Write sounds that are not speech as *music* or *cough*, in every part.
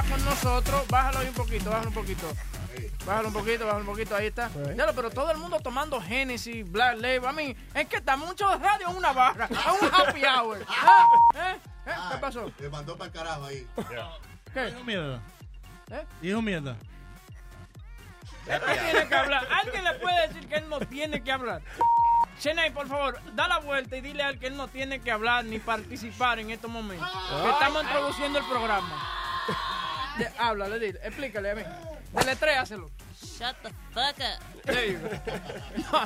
está con nosotros. Bájalo ahí un poquito, bájalo un poquito. Bájalo un poquito, bájalo un poquito, ahí está. Ya, pero todo el mundo tomando Genesis, Black Label. A mí, es que está mucho de radio en una barra, a un happy hour. ¿Ah? *laughs* ¿Eh? ¿Eh? ¿Qué pasó? Le mandó para el carajo ahí. ¿Qué? Dijo mierda. ¿Eh? Dijo mierda. Él no tiene que hablar. Alguien le puede decir que él no tiene que hablar. Cheney, por favor, da la vuelta y dile a él que él no tiene que hablar ni participar en estos momentos. Que estamos introduciendo el programa. De- háblale, dile, explícale a mí. Deletréaselo. Shut the fuck up. There you go.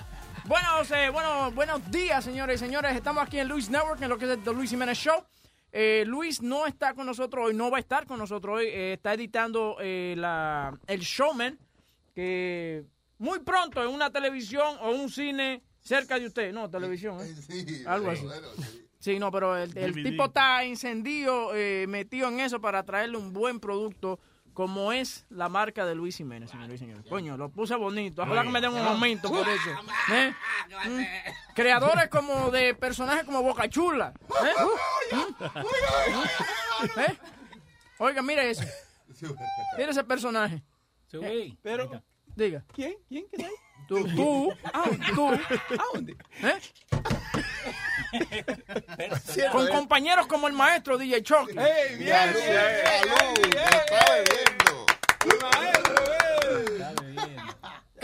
bueno, eh, bueno, buenos días, señores y señores. Estamos aquí en Luis Network, en lo que es el The Luis Jiménez Show. Eh, Luis no está con nosotros hoy, no va a estar con nosotros hoy. eh, está editando eh, la, el Showman, que muy pronto en una televisión o un cine cerca de usted. No, televisión, ¿eh? Sí, Algo así. bueno, sí. Sí, no, pero el, tipo está encendido, eh, metido en eso para traerle un buen producto como es la marca de Luis Jiménez, señores y señores. Coño, lo puse bonito. Ojalá que me den un aumento por eso. ¿Eh? Mm. Creadores como de personajes como Boca Chula. ¿Eh? ¿Mm? ¿Eh? Oiga, mire eso. Mire ese personaje. Pero, Diga. ¿quién? ¿Quién? ¿Qué hay? Tú, *laughs* tú, tú, ¿A dónde? ¿eh? Con compañeros como el maestro DJ Chucky. ¡Ey, bien, Salud, bien, salud, está bebiendo. bien, maestro.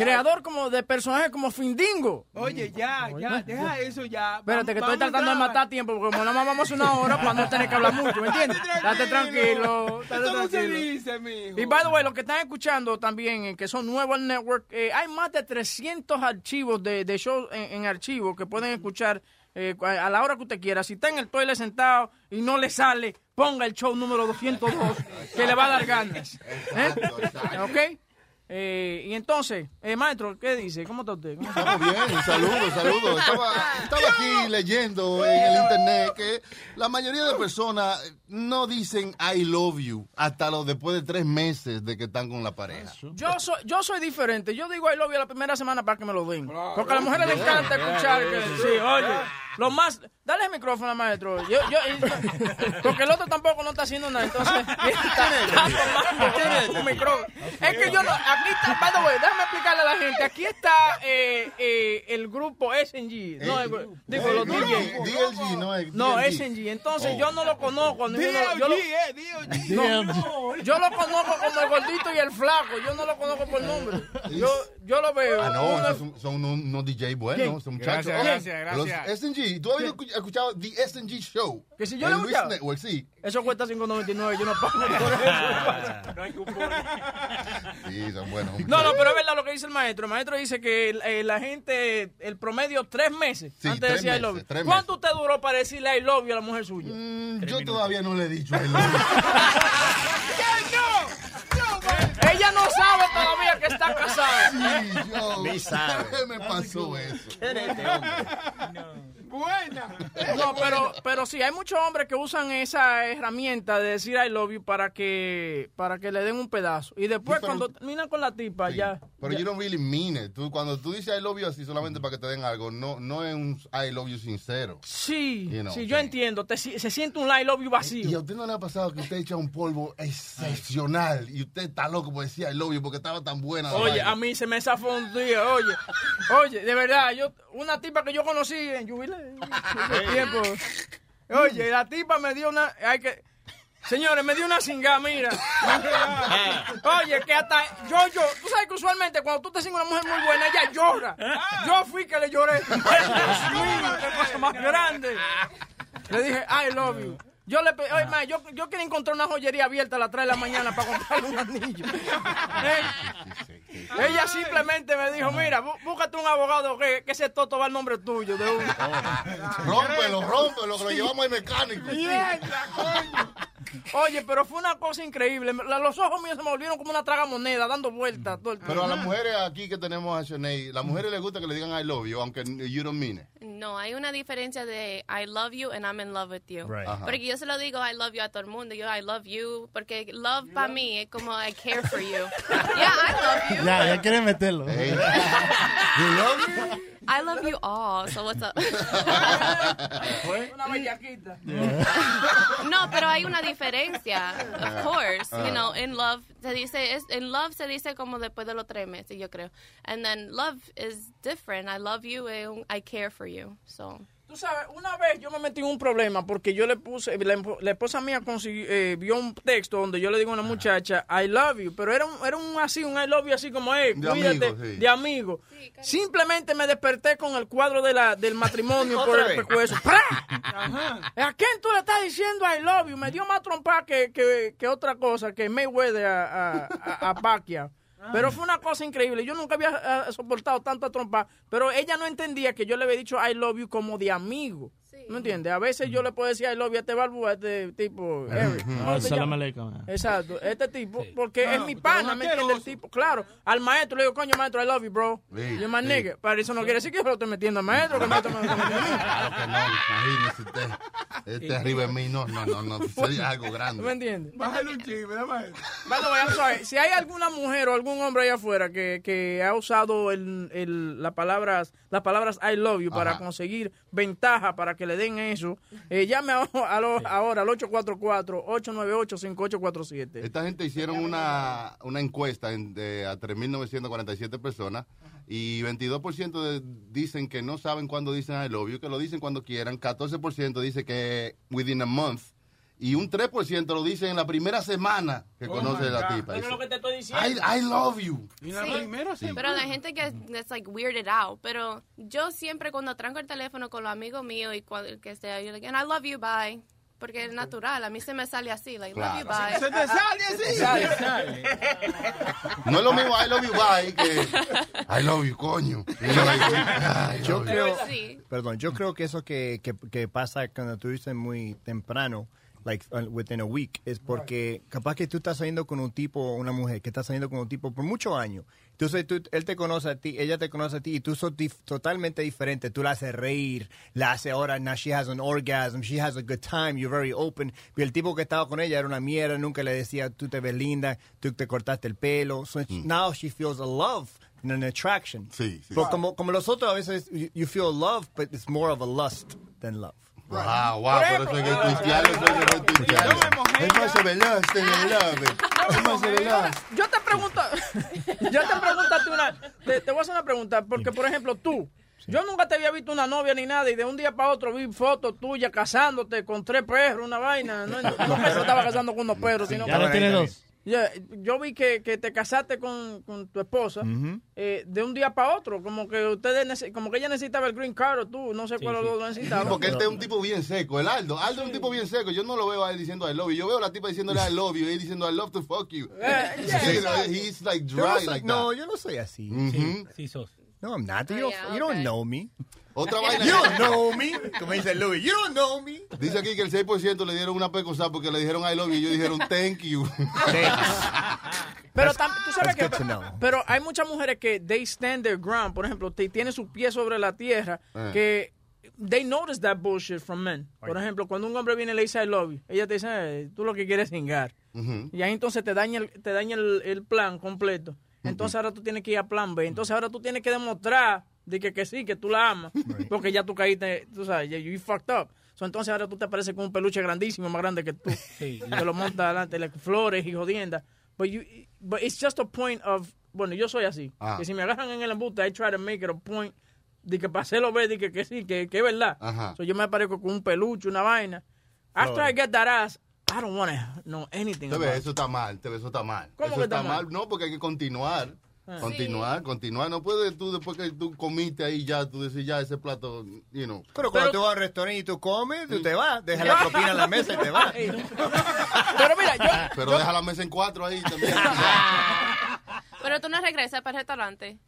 Creador como de personajes como Findingo. Oye, ya, ya, deja eso ya. Espérate, que estoy tratando de matar tiempo porque como nada más vamos a hacer una hora para no tener que hablar mucho, ¿me entiendes? Date tranquilo, date ¿Cómo se tranquilo. dice, mijo? Y by the way, los que están escuchando también, eh, que son nuevos al network, eh, hay más de 300 archivos de, de shows en, en archivo que pueden escuchar eh, a la hora que usted quiera. Si está en el toilet sentado y no le sale, ponga el show número 202 que le va a dar ganas. ¿Eh? ¿Ok? Eh, y entonces, eh, maestro, ¿qué dice? ¿Cómo está usted? ¿Cómo está? Estamos bien, saludos, saludos. *laughs* Estaba, estaba aquí leyendo en el internet que la mayoría de personas no dicen I love you hasta los después de tres meses de que están con la pareja. Yo soy, yo soy diferente. Yo digo I love you la primera semana para que me lo den. Porque a las mujeres les encanta escuchar que, sí, oye, lo más, dale el micrófono al maestro. Yo, yo, porque el otro tampoco no está haciendo nada, entonces *laughs* está, un micrófono. Es que yo no, aquí está, by the way, déjame explicarle a la gente, aquí está eh, eh, el grupo SNG, no, el- digo, los DJs. DLG, no es No, DLG. SNG, entonces yo no lo conozco. ninguno- yo, lo, D.O.G., eh, no, yo lo conozco como el gordito y el flaco. Yo no lo conozco por nombre. Yo, yo lo veo. Ah, no, son, unos, unos DJ buenos, son muchachos. Gracias, Oye, gracias, gracias. Los SNG, ¿tú has escu- escuchado The SNG Show? Que si yo lo he Luis escuchado. Network, sí. Eso cuesta 5.99. Yo no pago por eso. *laughs* No hay cupones. Sí, son buenos. No, no, pero es verdad lo que dice el maestro. El maestro dice que eh, la gente, el promedio, tres meses Sí, antes de decir I love you. ¿Cuánto usted duró para decirle I love you a la mujer suya? Mm, yo todavía no le he dicho I love you. *laughs* Ella no sabe todavía que está casado. Sí, yo. Ni sabe. me pasó eso? ¿Quién es este hombre? Buena. No, pero, pero sí, hay muchos hombres que usan esa herramienta de decir I love you para que, para que le den un pedazo. Y después Sí, pero- cuando terminan con la tipa, Sí, ya. Pero you don't really mean it. Tú, cuando tú dices I love you así solamente para que te den algo, no, no es un I love you sincero. Sí, You know, sí, yo entiendo. Te se siente un I love you ¿Y a vacío. usted no le ha pasado que usted echa un polvo excepcional y usted está loco por decir I love you porque estaba tan buena? Oye, a mí se me zafó un día, oye. Oye, de verdad, yo, una tipa que yo conocí en Jubilee, tiempo. Oye, la tipa me dio una, hay que, señores, me dio una cinga, mira. Oye, que hasta yo, yo, tú sabes que usualmente cuando tú te cingas una mujer muy buena, ella llora. Yo fui que le lloré. *laughs* Dios mío, qué cosa más grande. Le dije, I love you. Yo le oye, ma, yo, yo quería encontrar una joyería abierta a las 3 de la mañana para comprarle un anillo. *laughs* Eh, Ella simplemente me dijo, mira, bú- búscate un abogado que, que ese toto va al nombre tuyo. De uno. Rómpelo, rómpelo, que lo llevamos al mecánico. Oye, pero fue una cosa increíble. Los ojos míos se me volvieron como una traga moneda, dando vueltas todo el Pero a las mujeres aquí que tenemos a Shanae, las mujeres les gusta que le digan I love you, aunque you don't mean it. No, hay una diferencia de I love you and I'm in love with you. Right. Porque yo se lo digo I love you a todo el mundo. Yo I love you. Porque love para mí es como I care for you. *laughs* yeah, I love you. Ya, ya quieren meterlo. Hey. You love me? I love you all. So what's up? *laughs* Una bellaquita. no, pero hay una diferencia. Of course. Ah. You know, in love se dice, es, in love se dice como después de los tres meses, yo creo. And then love is different. I love you and I care for you. So. Tú sabes, una vez yo me metí en un problema porque yo le puse, la, la esposa mía consiguió, eh, vio un texto donde yo le digo a una muchacha, I love you, pero era un, era un así, un I love you así como, eh, De cuídate, amigo, sí. de amigo. Simplemente me desperté con el cuadro de la, del matrimonio *laughs* por el pescuezo. ¡Pra! ¿A quién tú le estás diciendo I love you? Me dio más trompa que, que, que otra cosa, que Mayweather a, a, a, a Pacquiao. Pero fue una cosa increíble. Yo nunca había eh, soportado tanta trompa. Pero ella no entendía que yo le había dicho I love you como de amigo. ¿No entiendes? A veces yo le puedo decir I love you a este barbu, a este tipo, Eric. ¿Cómo se Salam llama? aleikum. Exacto, este tipo, porque es mi pero pana, ¿me entiendes? El tipo, claro, al maestro le digo, coño, maestro, I love you, bro. Sí, You're my sí. nigga. Pero eso no quiere decir que yo lo estoy metiendo al maestro, que el maestro me lo está metiendo a mí. Claro que no, imagínese usted. Este arriba de mí, no, no, no, no, *laughs* sería algo ¿Me grande. entiendes? Bájale un chisme, dame. I'm sorry. Si hay alguna mujer o algún hombre allá afuera que, que ha usado el, el, las palabras las palabras I love you para Ajá. conseguir ventaja para que le den eso, eh, llame a- a lo- ahora al 844-898-5847. Esta gente hicieron una, una encuesta en- de, a 3.947 personas y 22% de- dicen que no saben cuándo dicen I love you, que lo dicen cuando quieran, 14% dice que within a month y un 3% lo dicen en la primera semana que conoce a la tipa. Es lo que te estoy diciendo. I, I love you. Y la Sí. primera sí. Pero la gente que es like weirded out. Pero yo siempre cuando tranco el teléfono con los amigos míos y cual- que sea, yo like, and I love you, bye. Porque es natural, a mí se me sale así, like, love you, bye. Se te sale así. No es lo mismo I love you bye que I love you coño. I *laughs* Yo love you. creo, Sí. perdón, yo creo que eso que, que, que pasa cuando tú dices muy temprano, like uh, within a week, es porque capaz que tú estás saliendo con un tipo o una mujer que está saliendo con un tipo por muchos años. Entonces tú, él te conoce a ti, ella te conoce a ti y tú sos dif- totalmente diferente. Tú la haces reír, la haces ahora, now she has an orgasm, she has a good time, you're very open. Y el tipo que estaba con ella era una mierda, nunca le decía, tú te ves linda, tú te cortaste el pelo. So now she feels a love and an attraction. Sí, sí. Pero como, como los otros a veces, you, you feel love, but it's more of a lust than love. Wow, wow, pero eso es que cristiano, eso es que cristiano. Es más veloz, te veloz. Es más veloz. Yo te pregunto, *laughs* yo te pregunto a ti una, te, te voy a hacer una pregunta, porque por ejemplo tú, yo nunca te había visto una novia ni nada y de un día para otro vi fotos tuyas casándote con tres perros, una vaina, no, *laughs* no que se estaba casando con unos perros, sino Ya que- lo tiene dos. Ya, yo vi que, que te casaste con, con tu esposa eh, de un día para otro, como que ustedes como que ella necesitaba el green card o tú, no sé cuál los dos lo necesitaba. Porque este es un tipo bien seco, el Aldo. Aldo es un tipo bien seco. Yo no lo veo a él diciendo I love you. Yo veo a la tipa diciéndole I love you y él diciendo I love to fuck you. Eh, *laughs* yeah, Sí, exacto. he's like Yo no, dry soy, like no, yo no soy así. Sí, sos. No, I'm not. You, Oh, don't, yeah, you don't know me. Otra vaina. You don't know me. Como dice Louis, you don't know me. Dice aquí que el 6% le dieron una pecosa porque le dijeron I love you y ellos dijeron thank you. Pero tam- tú sabes que pero hay muchas mujeres que they stand their ground, por ejemplo, te, tienen sus pies sobre la tierra Eh. que they notice that bullshit from men. Por ejemplo, cuando un hombre viene y le dice I love you, ella te dice, "Eh, tú lo que quieres es cingar. Y ahí entonces te daña el, te daña el, el plan completo. Entonces ahora tú tienes que ir a plan B. Entonces ahora tú tienes que demostrar de que, sí, que tú la amas. Porque ya tú caíste, tú sabes, you fucked up. So, entonces ahora tú te pareces con un peluche grandísimo, más grande que tú. Y te lo montas adelante, like, flores y jodiendas. But, you, but it's just a point of, bueno, yo soy así. Ah. Que si me agarran en el embuste, I try to make it a point de que para hacerlo ver, de que, que sí, que, que es verdad. Ajá. So, yo me aparezco con un peluche, una vaina. After I get that ass, I don't want to know anything Te ves, eso está mal, te ves, eso está mal. ¿Cómo eso que está está mal? mal? No, porque hay que continuar. Continuar, continuar. No puedes tú, después que tú comiste ahí ya, tú decir ya ese plato, you know. Pero cuando tú vas al restaurante y tú comes, tú te vas, dejas la propina en la mesa y te vas. Pero mira, yo, Pero deja la mesa en cuatro ahí también. *laughs* Pero tú no regresas para el restaurante.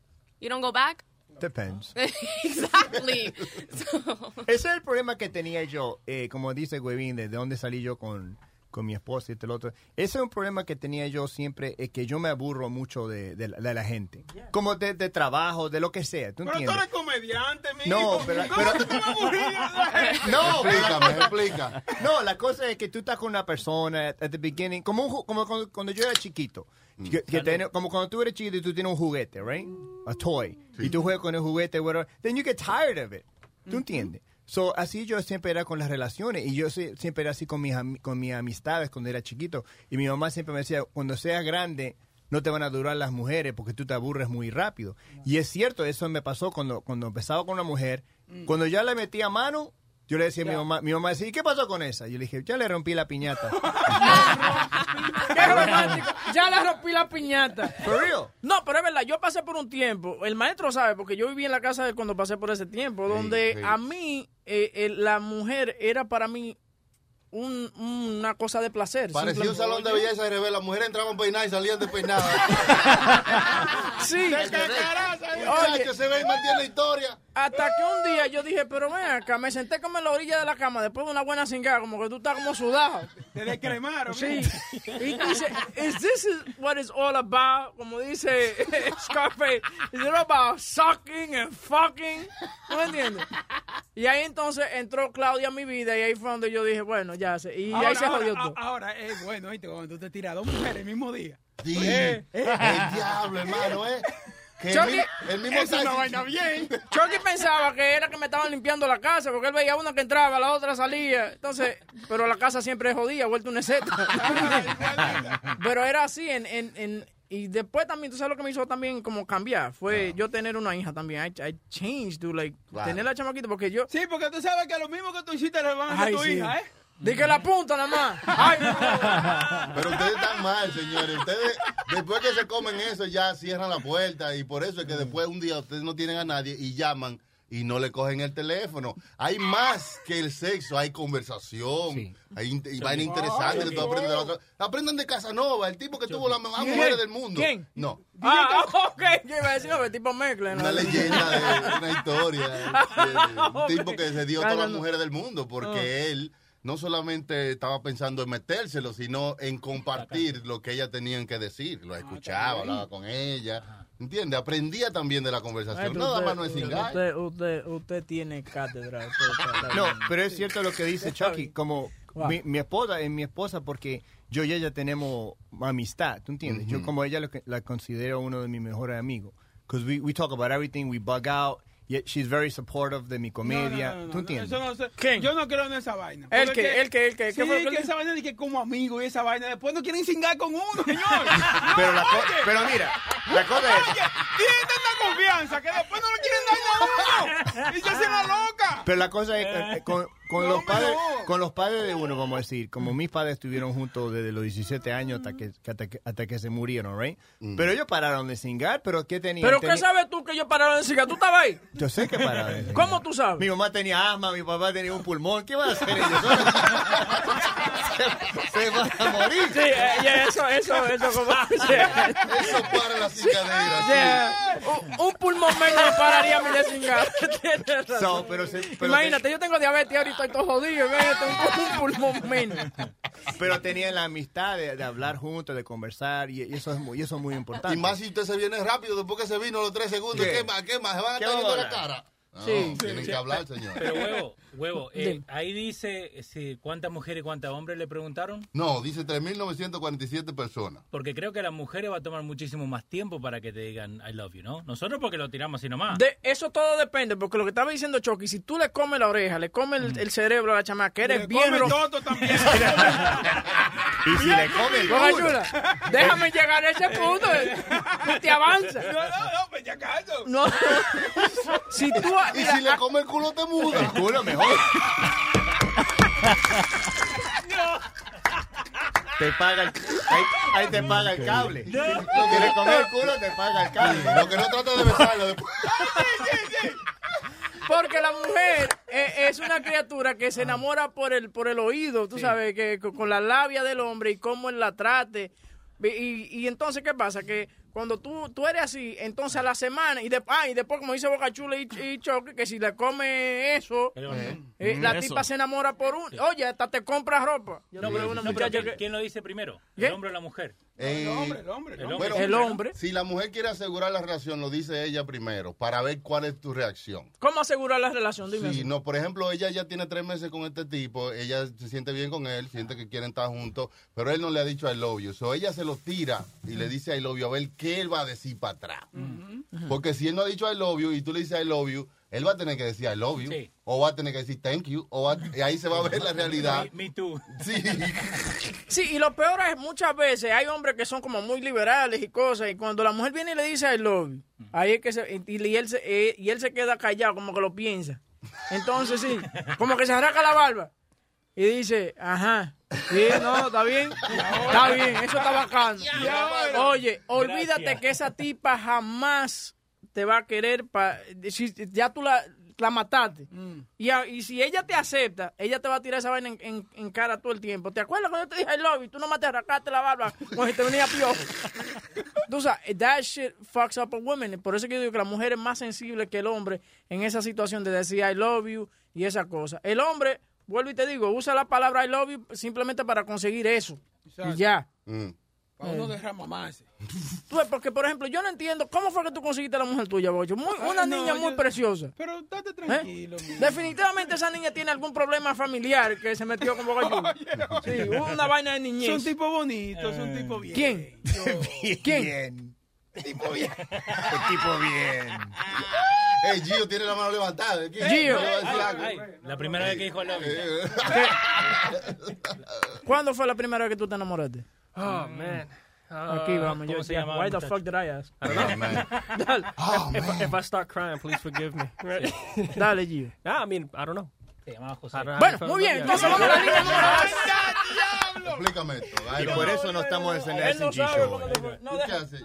You don't go back? Depends. *laughs* exactly. So- Ese es el problema que tenía yo, eh, como dice Huevín, de dónde salí yo con, con mi esposa y lo otro. Ese es un problema que tenía yo siempre, es que yo me aburro mucho de, de la, de la gente. Como de, de trabajo, de lo que sea, ¿tú Pero tú eres comediante, mijo. No, pero- ¿Cómo pero-? *laughs* No, explícame, explica. *laughs* No, la cosa es que tú estás con una persona at the beginning, como, un ju- como cuando, cuando yo era chiquito. que- que tiene- como cuando tú eres chiquito y tú tienes un juguete, right? A toy. Y tú juegas con el juguete, whatever. Then you get tired of it. ¿Tú entiendes? So, así yo siempre era con las relaciones y yo siempre era así con mis, con mis amistades cuando era chiquito. Y mi mamá siempre me decía, cuando seas grande, no te van a durar las mujeres porque tú te aburres muy rápido. Y es cierto, eso me pasó cuando, cuando empezaba con una mujer. Cuando ya le metía mano, yo le decía a mi mamá, mi mamá decía, ¿y qué pasó con esa? Yo le dije, ya le rompí la piñata. *laughs* qué romántico. Ya le rompí la piñata. For real. No, pero es verdad, yo pasé por un tiempo, el maestro sabe, porque yo viví en la casa de cuando pasé por ese tiempo, donde sí. a mí, eh, eh, la mujer era para mí un- una cosa de placer. Parecía un salón de belleza de revés. Las mujeres entraban peinadas y salían despeinadas. *laughs* Sí. Muchachos, Oye, se ve y mantiene la historia. hasta que un día yo dije, pero ven acá, me senté como en la orilla de la cama después de una buena cingada, como que tú estás como sudado. *laughs* Te descremaron. Sí. Y dice, is this is what it's all about? Como dice *laughs* Scarface, is it about sucking and fucking? ¿No me entiendes? Y ahí entonces entró Claudia a mi vida y ahí fue donde yo dije, bueno, ya sé. Y ahí se jodió ahora, todo. ahora es bueno, ¿viste? Cuando tú te tiras a dos mujeres el mismo día. Sí, Eh, el diablo, hermano, ¿eh? Chucky, el mismo Es una vaina bien. Chucky pensaba que era que me estaban limpiando la casa porque él veía una que entraba, la otra salía. Entonces, pero la casa siempre es jodida, vuelta una seta. *laughs* pero era así en, en, en- y después también, tú sabes lo que me hizo también como cambiar, fue yo tener una hija también. I, I changed to like Claro. tener la chamaquita porque yo Sí, porque tú sabes que lo mismo que tú hiciste le van a hacer a Ay, tu sí. hija, ¿eh? Di que la punta nada más. *laughs* Ay, no. Pero ustedes están mal, señores. Ustedes, después que se comen eso, ya cierran la puerta. Y por eso es que después un día ustedes no tienen a nadie y llaman y no le cogen el teléfono. Hay más que el sexo, hay conversación, hay in- y vaina interesante que tú aprendes de otra. Aprendan de Casanova, el tipo que tuvo las más ¿Quién? mujeres del mundo. ¿Quién? No, Ah, ok. *laughs* Yo iba a decir, el tipo mezcla. ¿no? una leyenda de una historia. *laughs* de- de un tipo que se dio a todas las Ah, mujeres del mundo porque él no solamente estaba pensando en metérselo, sino en compartir lo que ellas tenían que decir. Lo escuchaba, hablaba con ella. ¿Entiendes? Aprendía también de la conversación. Nada usted- más no es. Usted, usted, usted tiene cátedra. usted *laughs* No, pero es cierto lo que dice Chucky, como Wow. mi, mi esposa es mi esposa porque yo y ella tenemos amistad, ¿tú entiendes? Yo como ella lo que- la considero uno de mis mejores amigos. Because we, we talk about everything, we bug out, yet she's very supportive de mi comedia, No, no, no, no, ¿tú entiendes? eso. Yo no creo en esa vaina. ¿El Porque qué? ¿El qué? ¿El qué? ¿Qué Sí, lo que que esa vaina de que como amigo y esa vaina. Después no quieren cingar con uno, *laughs* señor. *laughs* Pero, la pero mira, la cosa es... Tienen tanta confianza que después no le quieren dar a uno. Y se hacen la loca. Pero la cosa es, eh, eh, con, con No, los padres, no. con los padres de uno, vamos a decir, como mis padres estuvieron juntos desde los 17 años hasta que, hasta que, hasta que se murieron, ¿right? Pero ellos pararon de cingar, pero ¿qué tenían? ¿Pero qué sabes tú que yo pararon de cigarro? ¿Tú estabas ahí? Yo sé que pararon de cingar. ¿Cómo tú sabes? Mi mamá tenía asma, mi papá tenía un pulmón. ¿Qué van a hacer ellos? se, *laughs* *laughs* se van a morir. Sí, eh, yeah, eso, eso, eso como... *laughs* Eso para la cigadera. Yeah. Un, un pulmón menos me pararía a mí de. So, pero se- pero Imagínate, yo tengo diabetes ahorita estoy todo jodido. Imagínate, un, un pulmón menos. pero tenían la amistad de, de hablar juntos, de conversar, y, y eso es muy, y eso es muy importante. Y más si usted se viene rápido después que se vino los tres segundos. ¿Qué? ¿Qué, más? ¿Qué más? ¿Se van a ¿Qué estar viendo la cara? No, Sí. tienen que hablar, señor. Pero huevo, huevo, *laughs* eh, ahí dice eh, si, cuántas mujeres y cuántos hombres le preguntaron. No, dice 3.947 personas. Porque creo que a las mujeres va a tomar muchísimo más tiempo para que te digan I love you, ¿no? Nosotros porque lo tiramos así nomás. De, eso todo depende, porque lo que estaba diciendo Chucky, si tú le comes la oreja, le comes el, el cerebro a la chamaca, que eres Le bien come todo también. *laughs* *laughs* y si le come el déjame llegar a ese punto. eh. Tú te avanzas. No, no, no, pues ya acaso. No. si tú. Y si le come el culo, te muda. El culo mejor. *laughs* Te paga el, ahí, ahí te paga el cable. Si le comes el culo, te paga el cable. Lo que no trata de besarlo después. *laughs* Porque la mujer eh, es una criatura que se enamora por el por el oído, tú sabes, que con, con la labia del hombre y cómo él la trate. Y entonces, ¿qué pasa? Que cuando tú, tú eres así, entonces a la semana, y, de, ah, y después, como dice Boca Chula y, y Choque, que si le come eso, hombre. eh, la Eso. tipa se enamora por un... Oye, hasta te compra ropa. Yo No, pero, una no, pero ¿quién, que- quién lo dice primero? ¿Qué? ¿El hombre o la mujer? Eh, El hombre, el hombre. El hombre. El hombre. Si la mujer quiere asegurar la relación, lo dice ella primero, para ver cuál es tu reacción. ¿Cómo asegurar la relación? Dime Sí, no, por ejemplo, ella ya tiene tres meses con este tipo, ella se siente bien con él, siente que quieren estar juntos, pero él no le ha dicho I love you. So ella se lo tira y le dice I love you a ver qué él va a decir para atrás. Porque si él no ha dicho I love you y tú le dices I love you, él va a tener que decir I love you, Sí. o va a tener que decir thank you, o va- y ahí se va a ver la *laughs* realidad. Me, me too. Sí, *laughs* Sí, y lo peor es muchas veces hay hombres que son como muy liberales y cosas, y cuando la mujer viene y le dice I love you, ahí es que se, y, y él se, eh, y él se queda callado, como que lo piensa. Entonces sí, *laughs* como que se arranca la barba y dice, ajá, sí, no, está bien, está bien, eso está bacano. Oye, olvídate Gracias. que esa tipa jamás te va a querer, pa, si ya tú la, la mataste. Y, a- y si ella te acepta, ella te va a tirar esa vaina en, en- en cara todo el tiempo. ¿Te acuerdas cuando yo te dije I love you? Tú nomás te arrancaste la barba como si te venía piojo. *laughs* Tú sabes, that shit fucks up a woman. Por eso que yo digo que la mujer es más sensible que el hombre en esa situación de decir I love you y esa cosa. El hombre, vuelvo y te digo, usa la palabra I love you simplemente para conseguir eso. Y ya. Mm. Para uno derrama más. Tú ves, porque, por ejemplo, yo no entiendo cómo fue que tú conseguiste a la mujer tuya, Bocho. Muy, Ay, una no, niña muy yo- preciosa. Pero estate ¿Eh? tranquilo. Definitivamente esa niña tiene algún problema familiar que se metió con Boca. *laughs* Sí, hubo una vaina de Es niñez. un tipo bonito, es un tipo bien. ¿Quién? ¿Quién? Bien. Tipo bien. El tipo bien. Hey, Gio tiene la mano levantada. ¿Qué? Gio. La primera vez que dijo. Eh, ¿Cuándo fue la primera vez que tú te enamoraste? Oh, man. Uh, Aquí vamos. ¿cómo Yo llama, Why the fuck did I ask? Oh, man. *laughs* Dale, *laughs* Oh, if, man. if I start crying, please forgive me. *laughs* Right? dale, Gio. nah, I mean, I don't know. Se llamaba José. I don't- I Bueno, muy bien. Entonces vamos a la línea número dos. Explícame esto. Y por eso no estamos en el sabe show. No, ¿Tú qué déjalo. haces?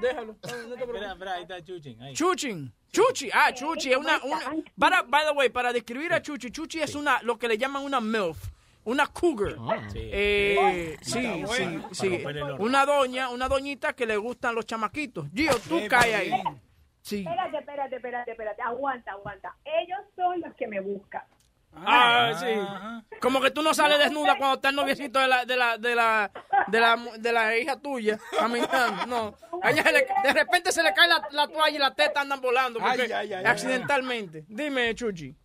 Déjalo. No, no te preocupes. Espera, espera, ahí está Chuchin. Ahí. Chuchin. Chuchi, ah, Chuchi es una, una para, by the way, para describir a Chuchi, Chuchi es una, lo que le llaman una MILF, una cougar. Sí. Eh, sí, sí, Para sí. Una doña, una doñita que le gustan los chamaquitos. Gio, tú caes ahí. Sí. Espérate, espérate, espérate, espérate. Aguanta, aguanta. Ellos son los que me buscan. Ah, sí. Como que tú no sales desnuda cuando está el noviecito de la, de la, de la, de la, de la hija tuya caminando. No. A ella se le- de repente se le cae la, la toalla y la teta andan volando porque Ay, ay, ay, ay. accidentalmente. Dime, Chuchi.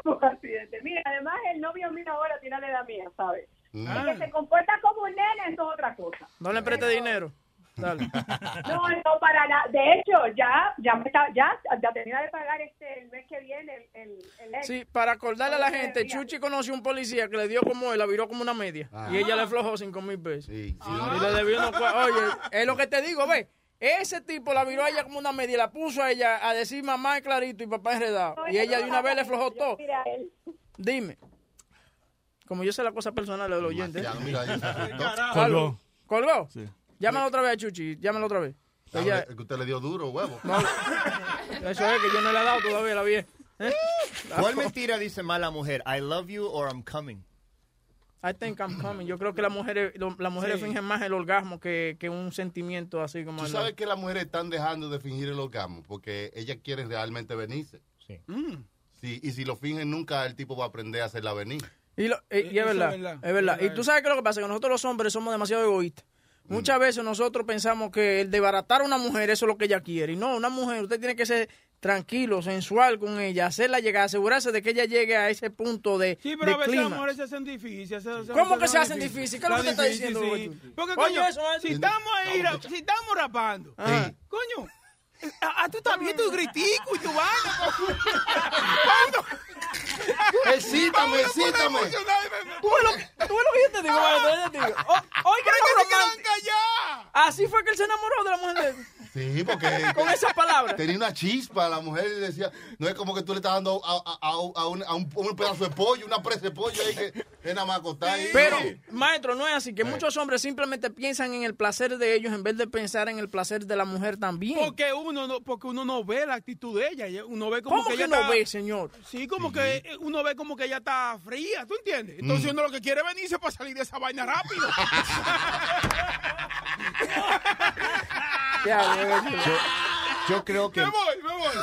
*laughs* un accidente. Mira, además el novio mío ahora tiene la edad mía, ¿sabes? Mm. Y que se comporta como un nene, eso es otra cosa. No le preste dinero. Dale. *laughs* No, no, para nada. De hecho, ya, ya me está, ya, ya tenía de pagar este el mes que viene el, el, el ex. Sí, para acordarle a la gente, Chuchi conoció un policía que le dio como él, la viró como una media. Ah. Y ella le aflojó cinco mil pesos. Sí, sí. Y le debió unos Oye, es lo que te digo, ve. Ese tipo la viró a ella como una media y la puso a ella a decir mamá es clarito y papá enredado. Y ella de una vez le aflojó todo. Dime. Como yo sé la cosa personal del oyente. *laughs* Colgó. ¿Colgó? Sí. Llámalo otra vez a Chuchi, llámalo otra vez. Ella- Es que usted le dio duro, huevo. no, eso es que yo no le he dado todavía la vieja. ¿Eh? ¿Cuál mentira dice más la mujer? I love you or I'm coming. I think I'm coming. Yo creo que las mujeres, las mujeres fingen más el orgasmo que, que un sentimiento así como Tú el- sabes que las mujeres están dejando de fingir el orgasmo porque ellas quieren realmente venirse. Sí. Sí, y si lo fingen nunca el tipo va a aprender a hacerla venir. Y, lo- y- y es verdad, es verdad. Y tú sabes qué es lo que pasa, que nosotros los hombres somos demasiado egoístas. Muchas veces nosotros pensamos que el desbaratar a una mujer eso es lo que ella quiere. Y no, una mujer, usted tiene que ser tranquilo, sensual con ella, hacerla llegar, asegurarse de que ella llegue a ese punto de, Sí, pero de a veces las clima. mujeres se hacen difíciles. ¿Cómo que se hacen difíciles? ¿Qué es lo que te está diciendo, sí. Porque, coño, eso, si estamos ahí, ra- si estamos rapando, Ajá. coño, ah, ah, tú también tu gritico y tu vaina. *laughs* ¿Cuándo? Excítame, excítame. ¿Tú ves lo, tú ves lo que yo te digo, Maestro? Yo te digo. O- Oiga, lo romántico. Así fue que él se enamoró de la mujer de él. Sí, porque. Con esas palabras. Tenía una chispa la mujer y decía, no es como que tú le estás dando a, a- a- a un, a un- un pedazo de pollo, una presa de pollo ahí que es nada más acostar ahí. Pero, maestro, no es así, que muchos hombres simplemente piensan en el placer de ellos en vez de pensar en el placer de la mujer también. Porque uno no, porque uno no ve la actitud de ella. ella- Uno ve como ¿Cómo que, que ella no está- ve, señor? Sí, como que eh, uno ve como que ella está fría, ¿tú entiendes? Entonces Mm. uno lo que quiere es venirse para salir de esa vaina rápido. Yo, yo creo que me voy, me voy.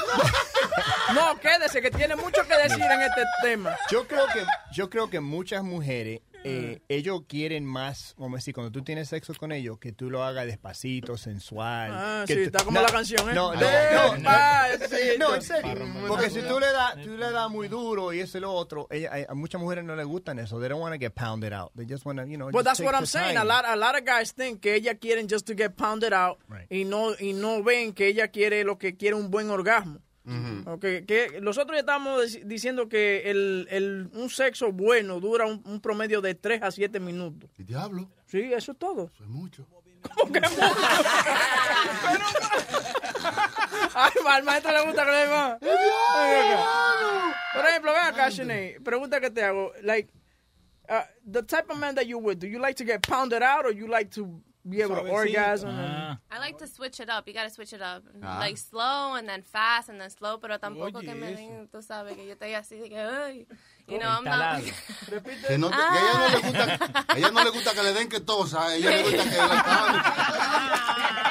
No, quédese, que tiene mucho que decir en este tema. yo creo que yo creo que muchas mujeres eh, ellos quieren más, vamos a decir, cuando tú tienes sexo con ellos, que tú lo hagas despacito, sensual. Ah, que sí, está como la canción, ¿eh? No, no, Despacito. no, no, en serio. Porque si tú le das, tú le das muy duro y eso y lo otro, ella, a, a muchas mujeres no les gustan eso. They don't want to get pounded out. They just want to, you know. But that's what I'm saying. time. A lot, a lot of guys think que ella quieren just to get pounded out y no y no ven que ella quiere lo que quiere un buen orgasmo. Okay, que nosotros estamos diciendo que el, el, un sexo bueno dura un, un promedio de 3 a 7 minutos. ¿Y diablo? Sí, eso es todo. Eso es mucho. ¿Cómo que mucho? *laughs* Ay, al maestro le gusta que le diga. Por ejemplo, ven acá, Shanae. Pregunta que te hago. Like, uh, the type of man that you with, do you like to get pounded out or you like to be able to Suavecito. orgasm? Ah. I like to switch it up. You gotta switch it up. Ah. Like slow and then fast and then slow, pero tampoco Oye, que me eso. den, tú sabes, que yo estoy así de que, ay, you know, I'm not. Que, no te- que a ella no le gusta, a ella no le gusta que le den que tosa, a ella le gusta que le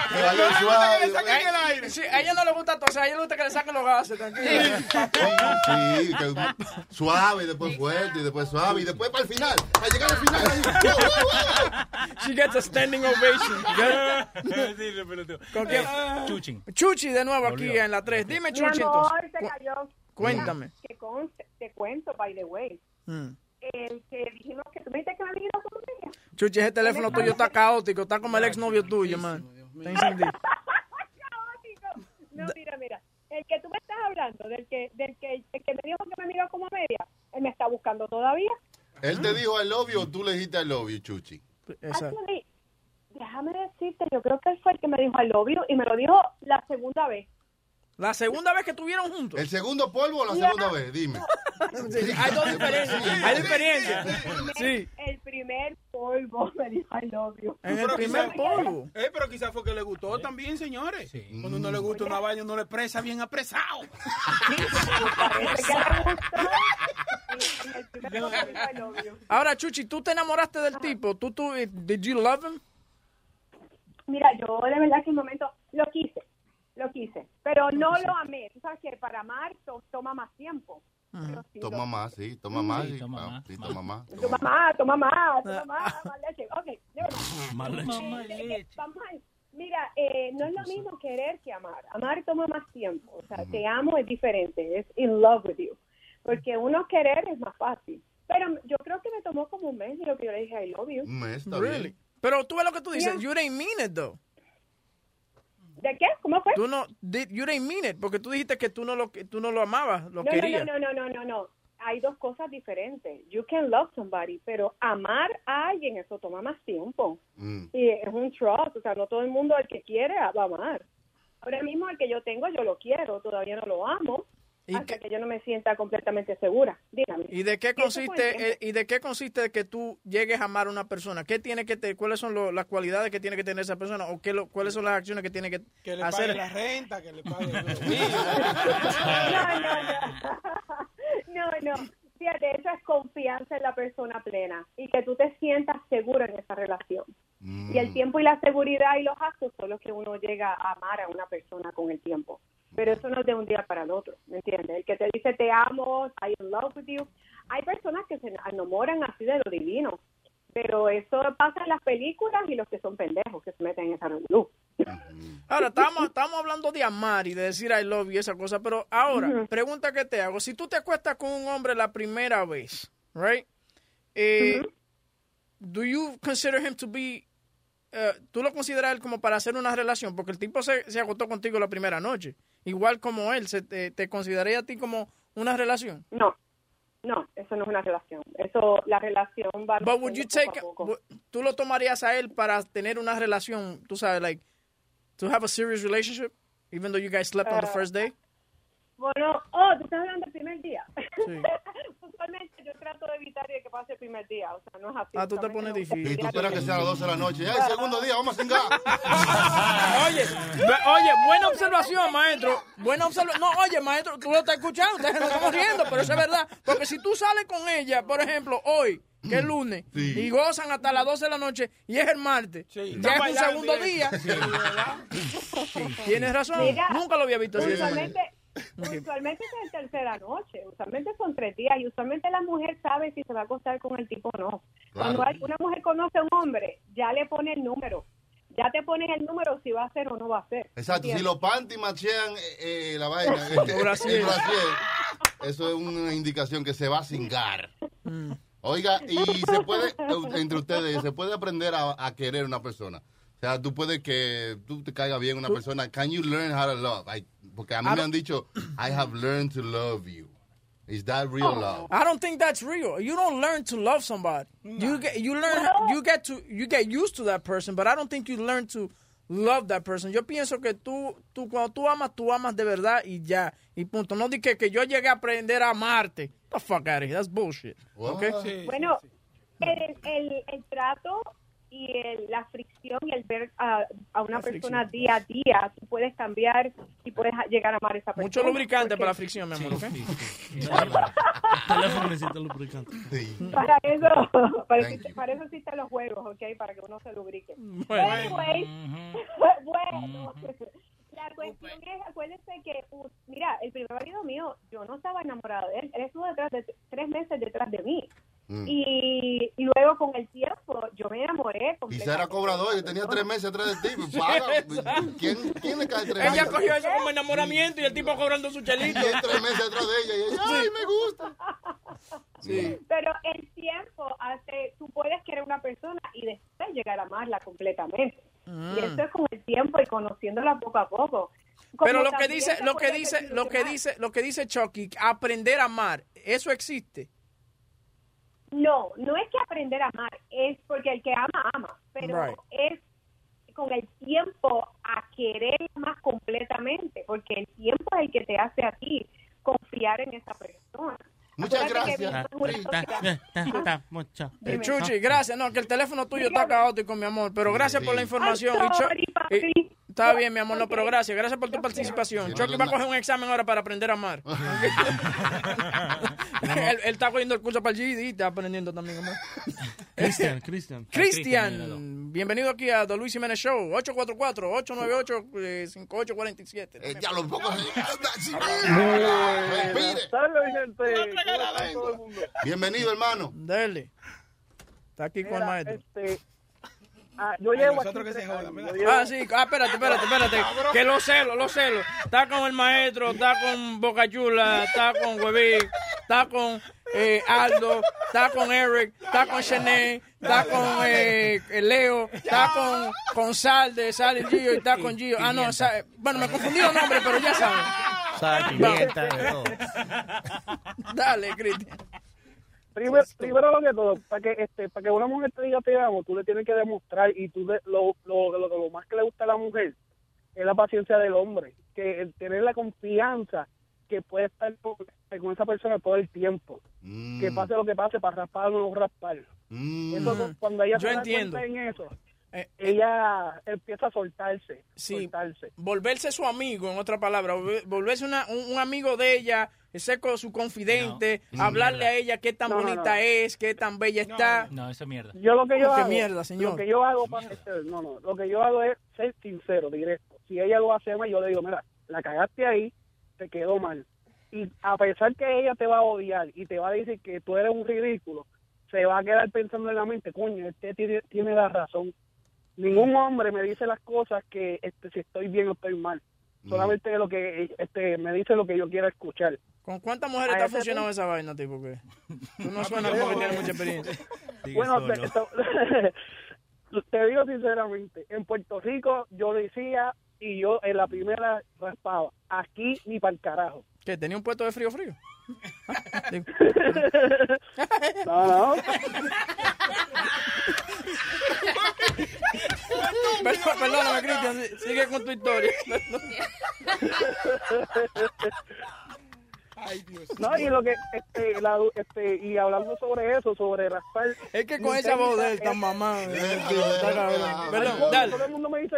que vaya suave. Sí, a ella no le gusta toser, a ella le gusta que le saquen los gases, tranquilo. Sí, que suave, y después fuerte, y después suave, y después para el final, para llegar al final. She gets a standing ovation. ¿Con quién? Eh, Chuchín. Chuchi de nuevo aquí en la 3. Dime, Mi Chuchi, amor, entonces. se cayó. Cuéntame. Que te cuento, by the way. Mm. El que dijimos que tú me dijiste que me dijiste como ella. Chuchi, ese teléfono tuyo está caótico, está como el exnovio tuyo, man. Está encendido. *laughs* No, mira, mira. El que tú me estás hablando, del que, del que, el que me dijo que me mira como media, él me está buscando todavía. Él te dijo al you o tú le dijiste al you, Chuchi. Actually, déjame decirte, yo creo que él fue el que me dijo love you y me lo dijo la segunda vez. La segunda vez que estuvieron juntos. ¿El segundo polvo o la segunda vez? Dime. *laughs* Sí, hay dos diferencias. Hay diferencias. Sí. El primer polvo me dijo I love you. En el primer polvo. Eh, pero quizás fue que le gustó también, señores. Cuando uno le gusta una vaina, uno le expresa bien apresado. *laughs* Ahora, Chuchi, ¿tú te enamoraste del tipo? ¿Tú, tú, eh, did you love him? Mira, yo de verdad que en un momento lo quise, lo quise, pero no lo amé. Tú sabes que para amar to- toma más tiempo. Sí lo- Toma más, sí, toma más. Sí, sí, toma ah, más, sí, toma más. Toma más, toma más, toma más, más leche. Ok. *laughs* Más a- Mira, eh, no es lo mismo querer que amar. Amar toma más tiempo. O sea, te amo es diferente, es in love with you. Porque uno querer es más fácil. Pero yo creo que me tomó como un mes de lo que yo le dije I love you. Un mes, está Really? bien. Pero tú ves lo que tú dices. Yeah. You didn't mean it, though. ¿De qué? ¿Cómo fue? Tú no, did- you didn't mean it, porque tú dijiste que tú no lo, que tú no lo amabas, lo no, no, querías. no, no, no, no, no. Hay dos cosas diferentes. You can love somebody, pero amar a alguien, eso toma más tiempo. Mm. Y es un trust, o sea, no todo el mundo el que quiere va a amar. Ahora mismo el que yo tengo, yo lo quiero, todavía no lo amo, hasta que yo no me sienta completamente segura. Dígame. ¿Y de qué consiste eh, y de qué consiste que tú llegues a amar a una persona? ¿Qué tiene que te, cuáles son lo- las cualidades que tiene que tener esa persona o qué lo- cuáles son las acciones que tiene que, Que le hacer? pague la renta, que le pague *laughs* los *laughs* No, no. Fíjate, eso es confianza en la persona plena y que tú te sientas seguro en esa relación. Y el tiempo y la seguridad y los actos son los que uno llega a amar a una persona con el tiempo. Pero eso no es de un día para el otro, ¿me entiendes? El que te dice te amo, I in love with you, hay personas que se enamoran así de lo divino, pero eso pasa en las películas y los que son pendejos que se meten en esa revolución. Ahora, estamos, estamos hablando de amar y de decir I love you y esa cosa, pero ahora, pregunta que te hago. Si tú te acuestas con un hombre la primera vez, right? Eh, Do you consider him to be... eh, ¿Tú lo consideras él como para hacer una relación? Porque el tipo se, se acostó contigo la primera noche. Igual como él, se, te, ¿te consideraría a ti como una relación? No, no, eso no es una relación. Eso, la relación va But would you take. ¿Tú lo tomarías a él para tener una relación, tú sabes, like, to have a serious relationship, even though you guys slept on the Uh, first day? Bueno, oh, tú estás hablando del primer día. Sí. *laughs* Usualmente yo trato de evitar que pase el primer día, o sea, no es así. Ah, tú te pones difícil. Y tú esperas que sea a las 12 de la noche. Ya, el segundo día, vamos a cingar. *laughs* Oye, oye, buena observación, maestro. Buena observación. No, oye, maestro, tú lo estás escuchando, ustedes no estamos riendo, pero eso es verdad. Porque si tú sales con ella, por ejemplo, hoy, que es lunes, y gozan hasta las 12 de la noche, y es el martes, ya Están es un bailando segundo día. Sí, Tienes razón, Mira, nunca lo había visto así. Usualmente, es en tercera noche, usualmente son tres días y usualmente la mujer sabe si se va a acostar con el tipo o no. Cuando hay- una mujer conoce a un hombre, ya le pone el número. Ya te ponen el número si va a ser o no va a ser. Exacto, si los panty machean eh, eh, la vaina, *laughs* este, el brasier, eso es una indicación que se va a cingar. Mm. Oiga, y se puede, entre ustedes, se puede aprender a, a querer una persona. O sea, tú puedes que tú te caiga bien una persona. Can you learn how to love? I- porque a mí me han dicho, I have learned to love you. Is that real love? I don't think that's real. You don't learn to love somebody. You get you learn you get to you get used to that person, but I don't think you learn to love that person. Yo pienso que tú tú cuando tú amas, tú amas de verdad y ya. Y punto. No di que, que yo llegué a aprender a amarte. Get the fuck out of here. That's bullshit. Okay? Bueno, el, el, el trato y el- la fricción y el ver a, a una La persona fricción. día a día, tú puedes cambiar y puedes llegar a amar a esa persona. Mucho lubricante porque para la fricción, mi amor, ¿ok? El *laughs* teléfono necesita lubricante. Para eso, *laughs* para, para eso existen los juegos, ¿ok? Para que uno se lubrique. Bueno. Anyways, bueno, *laughs* la cuestión es, acuérdense que, uh, mira, el primer marido mío, yo no estaba enamorada de él, él estuvo detrás de tres meses detrás de mí. Mm. Y, y luego con el tiempo yo me enamoré. Quizá era cobrador y tenía tres meses atrás de ti. pues, Paga. ¿Quién, ¿Quién le cae tres Ella meses? cogió eso como enamoramiento y el tipo cobrando su chelito. Y tres meses atrás de ella. Y ella, ay, me gusta. Sí. Pero el tiempo hace, tú puedes querer una persona y después llegar a amarla completamente. Mm. Y eso es con el tiempo y conociéndola poco a poco. Como Pero lo que dice, se lo que dice, lo que dice, lo que dice Chucky, aprender a amar, eso existe. No, no es que aprender a amar, es porque el que ama, ama. Pero Right. es con el tiempo a querer más completamente, porque el tiempo es el que te hace a ti confiar en esa persona. Muchas Acuérdate que gracias. sociedad- Eh, Chuchi, gracias. No, que el teléfono tuyo está caótico, mi amor. Pero gracias por la información. Ay, Y Chu- sorry, papi. y- está bien, mi amor, no, pero gracias. Gracias por tu participación. Chucky va a coger un examen ahora para aprender a amar. *laughs* él, él está cogiendo el curso para el GED y está aprendiendo también, amor. *laughs* Cristian, Cristian. *laughs* Cristian, bienvenido aquí a The Luis Jiménez Show. 844-898-5847. Eh, ya lo poco. Buenas tardes, gente. ¿Cómo está todo el mundo? Bienvenido, hermano. Dale. Está aquí con el maestro. este, ah, yo llevo aquí que se llevo- Ah, sí, ah, espérate, espérate, espérate. Que lo celo, lo celo. Está con el maestro, está con Boca Chula, está con Huevín, está con eh, Aldo, está con Eric, está con Chené, está con eh, Leo, está con, con Sal de Sal y Gio y está con Gio. Ah, no, bueno, me confundí los nombres, pero ya saben. Sal, pimienta, de todo. Dale, Cristian. Primero, primero lo que todo, para que este, para que una mujer te diga te amo, tú le tienes que demostrar y tú de- lo, lo, lo, lo más que le gusta a la mujer es la paciencia del hombre, que el tener la confianza que puede estar con, con esa persona todo el tiempo, Mm. que pase lo que pase para raspar o no raspar. Eso, cuando ella Yo se da entiendo. cuenta en eso, Eh, ella empieza a soltarse, Sí, soltarse. volverse su amigo, en otra palabra, volver- volverse una- un, un amigo de ella, ser con su confidente, No, hablarle mierda. a ella qué tan No, bonita no. es, qué tan bella está. No, eso es mierda. Yo lo que yo Qué hago, mierda, señor. lo que yo hago para este, no, no, lo que yo hago es ser sincero, directo. Si ella lo hace mal, yo le digo, mira, la cagaste ahí, te quedó mal. y a pesar que ella te va a odiar y te va a decir que tú eres un ridículo, se va a quedar pensando en la mente, coño, este tiene, tiene la razón. Ningún hombre me dice las cosas que este, si estoy bien o estoy mal. Solamente lo que este me dice lo que yo quiero escuchar. ¿Con cuántas mujeres te ha funcionado esa vaina, tipo? que *laughs* Tú no suena como que tienes mucha experiencia. Bueno, te, te- *laughs* te digo sinceramente, en Puerto Rico yo decía y yo en la primera raspaba. Aquí ni para el carajo. ¿Qué? ¿Tenía un puesto de frío frío? *laughs* No, no. Perdón- Perdóname, Cristian, si- sigue con tu historia. *laughs* No, y lo que, este, la, este, y hablando sobre eso, sobre raspar. Es que con esa voz de él tan mamá. eh, está cabrón. Perdón, Coño, dale. Todo el mundo me dice,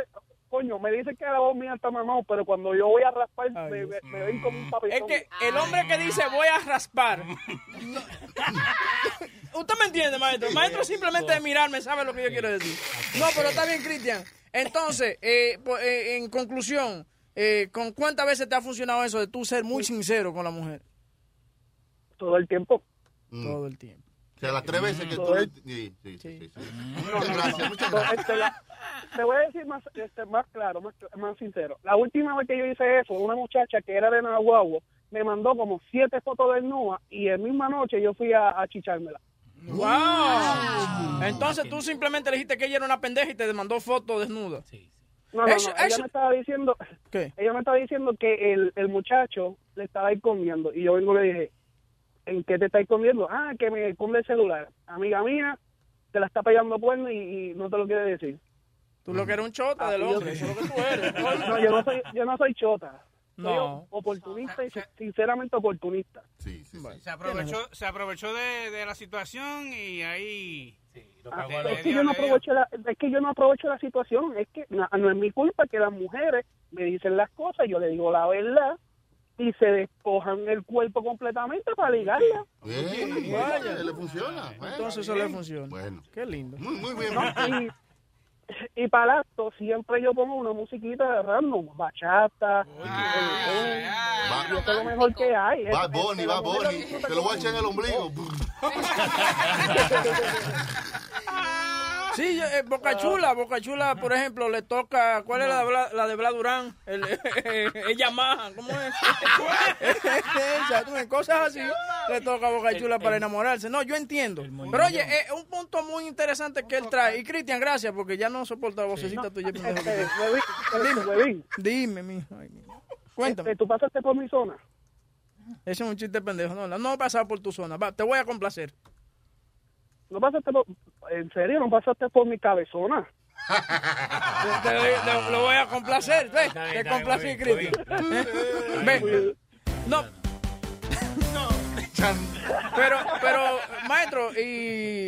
coño, me dice que la voz mía está mamado, pero cuando yo voy a raspar, me, me- me ven como un Es papelón. que el hombre que dice voy a raspar. no- *laughs* Usted me entiende, maestro. Maestro simplemente de mirarme sabe lo que yo quiero decir. No, pero está bien, Cristian. Entonces, eh, eh, en conclusión, eh, ¿con cuántas veces te ha funcionado eso de tú ser muy sincero con la mujer? Todo el tiempo. Todo el tiempo. O sea, las tres veces que tú... Todo le- el- Sí, sí, sí. sí, sí. No, Muchas no, gracias, no. muchas gracias. este, la- te voy a decir más, este, más claro, más, más sincero. La última vez que yo hice eso, una muchacha que era de Nahuatl me mandó como siete fotos desnudas y en misma noche yo fui a, a chichármela. ¡Wow! Entonces tú simplemente le dijiste que ella era una pendeja y te demandó fotos desnudas. No, no, Eso- no, ella eso- me estaba diciendo, ¿Qué? ella me estaba diciendo que el, el muchacho le estaba escondiendo y yo vengo y le dije, ¿en qué te está escondiendo? Ah, que me esconde el celular. Amiga mía, te la está pegando cuerno y, y no te lo quiere decir. Tú lo que eres un chota del Ah, yo- hombre, eso es lo que tú eres. *laughs* No, yo no soy, yo no soy chota. Soy No. oportunista y sinceramente oportunista. Se aprovechó, se aprovechó de, de la situación y ahí... Ah, es, que yo no aprovecho la, es que yo no aprovecho la situación. Es que no, no es mi culpa que las mujeres me dicen las cosas, yo le digo la verdad y se despojan el cuerpo completamente para ligarla. Bien, Vaya. le funciona. Bueno, Entonces eso le funciona. Bueno. Qué lindo. Muy, muy bien. ¿no? Y, y para el acto siempre yo pongo una musiquita random, bachata, reggaetón, y eso es lo mejor que hay. Va Es- Bonnie, va Bonnie. Te lo voy a echar en el ombligo. *laughs* *laughs* Sí, yo- eh, Boca Chula, Boca Chula, por ejemplo, le toca, ¿cuál es la de Bla, la de Bla Durán? El, *laughs* es Yamaha, ¿cómo es? *laughs* *laughs* Esa, tú cosas así, le toca a Boca Chula para enamorarse. No, yo entiendo. Pero oye, es un punto muy interesante que él trae. Y Cristian, gracias, porque ya no soporta la vocecita tuya. pendejo que Este, Dime, mijo. ay, mijo. Cuéntame. este, ¿tú pasaste por mi zona? Ese es un chiste pendejo. No, no he pasado por tu zona. Va, te voy a complacer. ¿No pasaste por, en serio, no pasaste por mi cabezona? Te- lo voy a complacer. Ve, te complací, Cristian. Ven. No. Pero, pero, maestro, y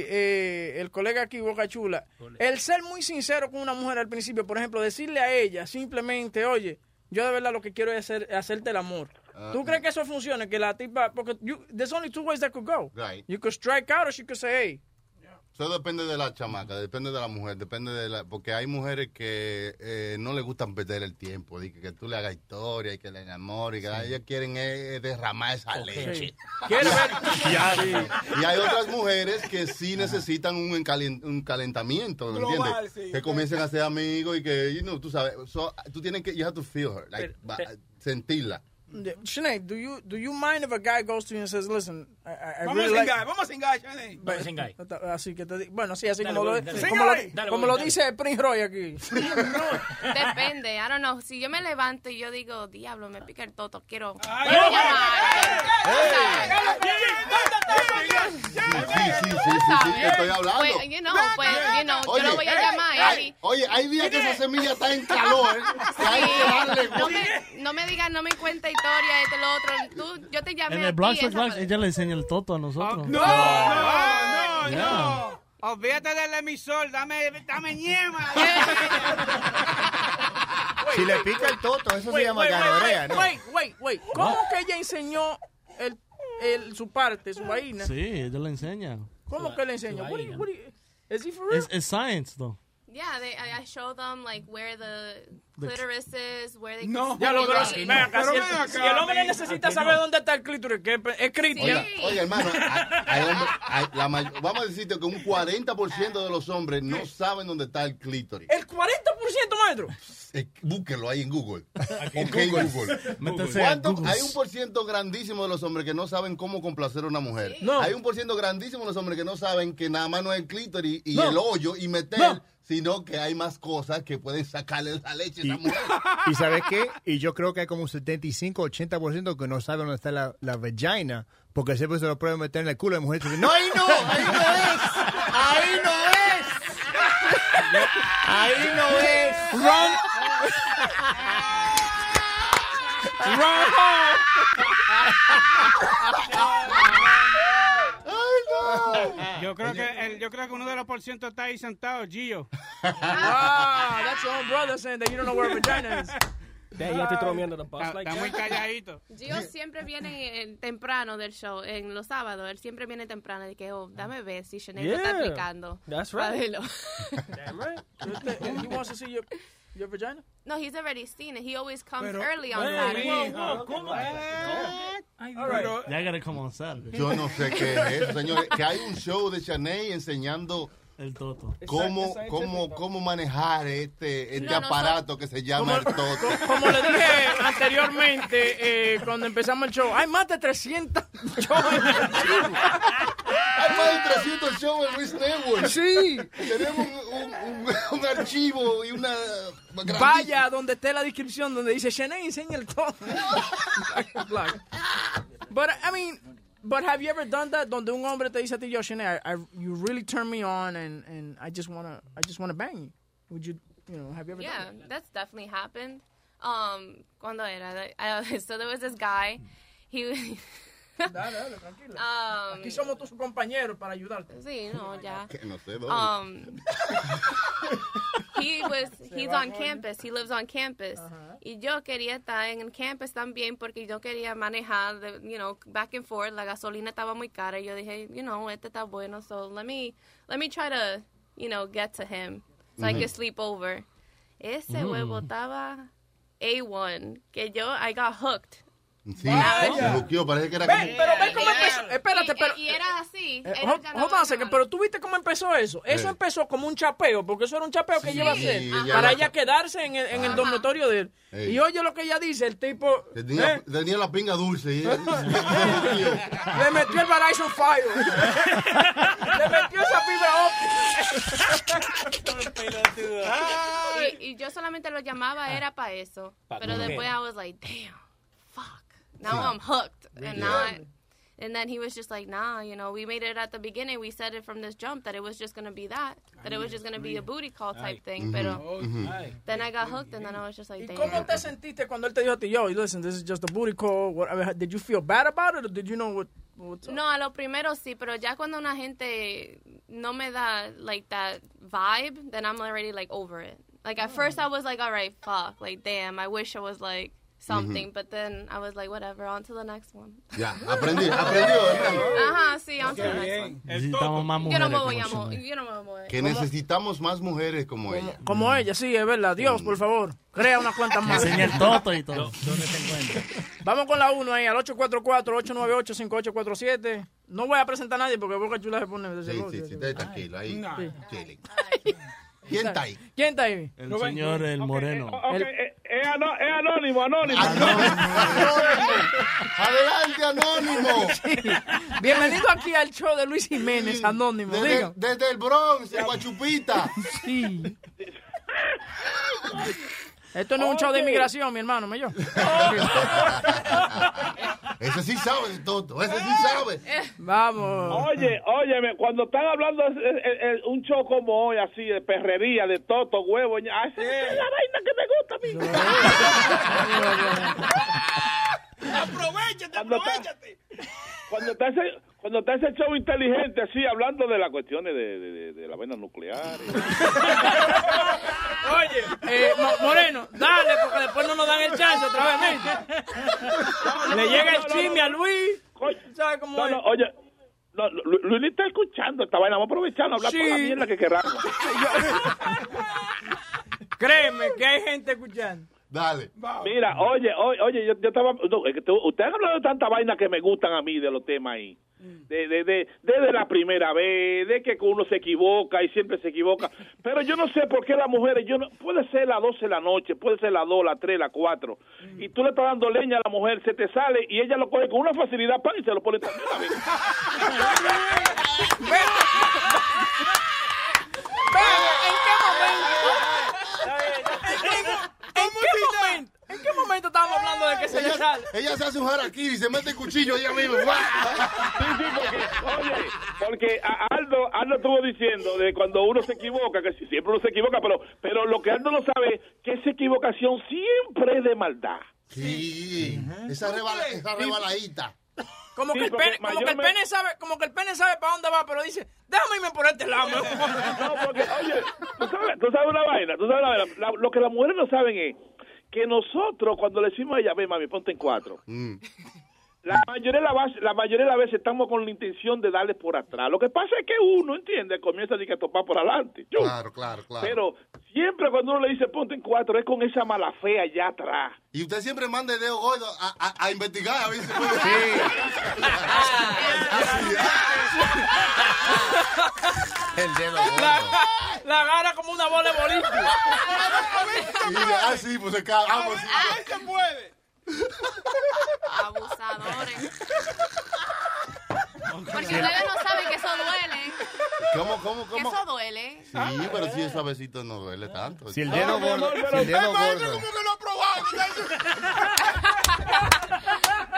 eh, el colega aquí, Boca Chula, el ser muy sincero con una mujer al principio, por ejemplo, decirle a ella simplemente, oye, yo de verdad lo que quiero es hacer, hacerte el amor. Ah, ¿Tú crees que eso funcione? Que la tipa, porque you, there's only two ways that could go. Right. You could strike out or she could say, hey. Eso depende de la chamaca, depende de la mujer, depende de la... Porque hay mujeres que eh, no les gustan perder el tiempo, de que, que tú le hagas historia y que le enamores, y que ellas quieren eh, derramar esa leche. Quiere ver. *laughs* Ya, sí. Y hay otras mujeres que sí necesitan un, un calentamiento, ¿me Global, entiendes? sí. que comiencen a ser amigos y que, you know, tú sabes, so, tú tienes que, you have to feel her, like, sentirla. Sinead, do you, do you mind if a guy goes to you and says, listen, I, I, I Vamos really a like... cingar, vamos a cingar, Shane. Vamos a cingar. Así que te bueno, sí, así Dale, como, lo, Bobby, dale. como, lo, Dale, como lo dice Prince Roy aquí. Depende, I don't know. Si yo me levanto y yo digo, diablo, me pica el toto, quiero, Ay, quiero ay, llamar. Sí, sí, sí, sí, sí, estoy hablando. Pues, you know, pues, you know, Oye, yo lo voy a llamar ay. Oye, hay días que esa semilla está en calor, que hay que darle... No me, no me digas, no me cuenta historia, esto, lo otro. Tú, yo te llamé En el. Black Sox esa Black, vez. ella le enseña el toto a nosotros. No, no, no, Ya. no. Olvídate del emisor, dame, dame ñema. *laughs* Si le pica el toto, eso se llama ganorea, wait, ¿no? wait, wait, wait. ¿Cómo que ella enseñó el, el, su parte, su vaina? Sí, ella le enseña. ¿Cómo que le enseñó? What what is he for real? Es, es science, though. Yeah, they, I, I show them like where the clitoris is, where they No, ya lo pero, ven acá, si, el, si el hombre necesita saber dónde está el clítoris, que es, Cristian. Oiga, oiga, hermano, hay- hay hombres- hay- la may- vamos a decirte que un 40% de los hombres no saben dónde está el clítoris. El 40%, maestro. Eh, búsquelo ahí en Google. en Ok, Google. Google. Métase a ¿Cuánto- Google. Hay un por ciento grandísimo de los hombres que no saben cómo complacer a una mujer. No. Hay un por ciento grandísimo de los hombres que no saben que nada más no es el clítoris y No. el hoyo y meter, No. Sino que hay más cosas que pueden sacarle la leche a esa mujer. ¿Y sabes qué? Y yo creo que hay como un 75-80% que no saben dónde está la, la vagina, porque siempre se lo pueden meter en el culo de mujer. No, ahí no, ahí no es. Ahí no es. Ahí no es. Run. *laughs* *laughs* Yo creo que el, yo creo que uno de los por ciento está ahí sentado, Gio. *laughs* Ah, that's your own brother saying that you don't know where a vagina is. Damn, throw me under the bus Está, like está muy calladito. *laughs* Gio siempre viene temprano del show, en los sábados, él siempre viene temprano y que, oh, dame ver si Sinead lo está Yeah, aplicando. that's right. Damn right. He wants to see your, your vagina? No, he's already seen it. He always comes Pero- early on Saturday. whoa, ¿cómo? Pero- Ya gotta come on Saturday. Yo no sé qué es eso, señores. Que hay un show de Chanel enseñando El toto. cómo, cómo, cómo manejar este, este No, no, aparato que se llama el toto. *laughs* Como le dije anteriormente, eh, cuando empezamos el show, hay más de 300 *laughs* shows en el archivo. Hay más de 300 shows en Luis Network. Sí. Tenemos un, un- un- un archivo y una... Vaya donde esté la descripción donde dice Shanae enseña el todo. Black. *laughs* But I mean, but have you ever done that donde un hombre te dice a ti, yo Shanae, I, I- you really turn me on and, and I just wanna I just wanna bang you. Would you, you know, have you ever Yeah, done that? that's definitely happened. Um, cuando era? I, so *laughs* there was this guy. He. Dale, dale, tranquila. um, Aquí somos tus compañeros para ayudarte. Sí, no, ya. Que no sé dónde. Um, *laughs* he was he's on campus. He lives on campus. Y yo quería estar en el campus también porque yo quería manejar, the, you know, back and forth. La gasolina estaba muy cara. Y yo dije, you know, este está bueno. So let me let me try to, you know, get to him so I Ujú. can sleep over. Ese Mm. huevo estaba A1. Que yo I got hooked. Sí, se buqueó, parece que era Ven, como... pero ven cómo empezó. Espérate, Y- pero. y era así. Eh, pero tú viste cómo empezó eso. Eso Eh. empezó como un chapeo, porque eso era un chapeo que iba a hacer ella para la- ella quedarse en el, en el dormitorio de él. Ey. Y oye lo que ella dice, el tipo Tenía, eh, tenía la pinga dulce. y- *laughs* le metió el Verizon Fire. le metió esa fibra óptica. *laughs* y, y yo solamente lo llamaba era para eso. Pero después I was like, damn, fuck. Now Sí. I'm hooked. And Yeah. now I, and then he was just like, nah, you know, we made it at the beginning. We said it from this jump that it was just going to be that. That it was just going to be a booty call type thing. Mm-hmm. Pero oh, mm-hmm. then I got hooked and then I was just like, ¿Y damn. cómo te sentiste cuando él te dijo a ti, yo, listen, this is just a booty call? What, I mean, did you feel bad about it or did you know what, what's up? No, a lo primero sí, pero ya cuando una gente no me da like that vibe, then I'm already like over it. Like at oh. first I was like, all right, fuck, like damn, I wish I was like something, but then I was like, whatever, on to the next one. Ya, aprendí, aprendió. *laughs* hermano. Ajá, sí, on to the next one. Necesitamos más Yo no mujeres me voy como a mo- Chanel. yo no me voy a mover. Que necesitamos más mujeres como ella. Como ella, sí, es verdad. Dios, por favor, crea unas cuantas más. Enseña el toto y todo. ¿Dónde te encuentras? *laughs* Vamos con la 1 ahí, al 844-898-5847. No voy a presentar a nadie porque Boca Chula se pone de Sí, sí, sí, esté tranquilo ahí. Sí. chilling. ¿Quién está ahí? ¿Quién está ahí? El señor, el moreno. Ok, eh, es, ano- es anónimo, anónimo. Adelante, Anónimo. Bienvenido aquí al show de Luis Jiménez, Anónimo. Desde, el Bronx, Guachupita. Sí. *laughs* Esto no es un show de inmigración, mi hermano, me yo. *laughs* Ese sí sabe de todo, ese sí sabe. Vamos. Oye, óyeme, cuando están hablando un show como hoy, así, de perrería, de toto, huevo, ah, esa es la vaina que me gusta a mí. Aprovechate, aprovechate. Cuando está ese, cuando está ese show inteligente, así, hablando de las cuestiones de, de, de- de la vaina nuclear. *laughs* Oye, eh, Mo- Moreno, dale, porque después no nos dan el chance otra vez. Le llega el chisme a Luis. ¿Sabes cómo es? oye, no, Lu- Luis está escuchando esta vaina. Vamos a aprovechar a hablar Sí. por la mierda que queramos. *laughs* *laughs* Créeme que hay gente escuchando. Dale. Mira, oye, oye, oye, yo, yo estaba. no, es que tú- ustedes han hablado de tanta vaina que me gustan a mí de los temas ahí. De, de, de, desde la primera vez, de que uno se equivoca y siempre se equivoca. *laughs* Pero yo no sé por qué las mujeres, yo no, puede ser las 12 de la noche, puede ser las 2, las 3, las 4, y tú le estás dando leña a la mujer, se te sale y ella lo coge con una facilidad pan y se lo pone también a vez. ¿En qué momento? ¿En qué momento estábamos hablando de que se le Ella, sale? ella se hace un harakiri, se mete el cuchillo ella *laughs* misma. Oye, porque a- Aldo, Aldo estuvo diciendo de cuando uno se equivoca, que si- siempre uno se equivoca, pero, pero lo que Aldo no sabe es que esa equivocación siempre es de maldad. Sí, esa, rebala, esa rebaladita. Como, Sí, que el porque pene, como que el pene sabe, como que el pene sabe para dónde va, pero dice, déjame irme por este lado. *laughs* No, porque, oye, tú sabes, tú sabes una vaina, tú sabes una vaina. La- lo que las mujeres no saben es que nosotros, cuando le decimos a ella, ve mami, ponte en cuatro, Mm. La mayoría, de la, base- la mayoría de las veces estamos con la intención de darle por atrás. Lo que pasa es que uno, ¿entiende? Comienza a que topar por adelante. Yo. Claro, claro, claro. Pero siempre cuando uno le dice ponte en cuatro, es con esa mala fe allá atrás. Y usted siempre manda el dedo gordo a, a, a investigar a ver si se puede. *laughs* El dedo La, la agarra como una bola de boliche. Y dice, ah, sí, pues se cae. Vamos, sí. Ahí se puede. Abusadores. Porque ustedes no saben que eso duele. ¿Cómo, cómo, Que cómo? eso duele. Sí, pero si es suavecito no duele tanto. Si el dedo gordo, si el dedo gordo,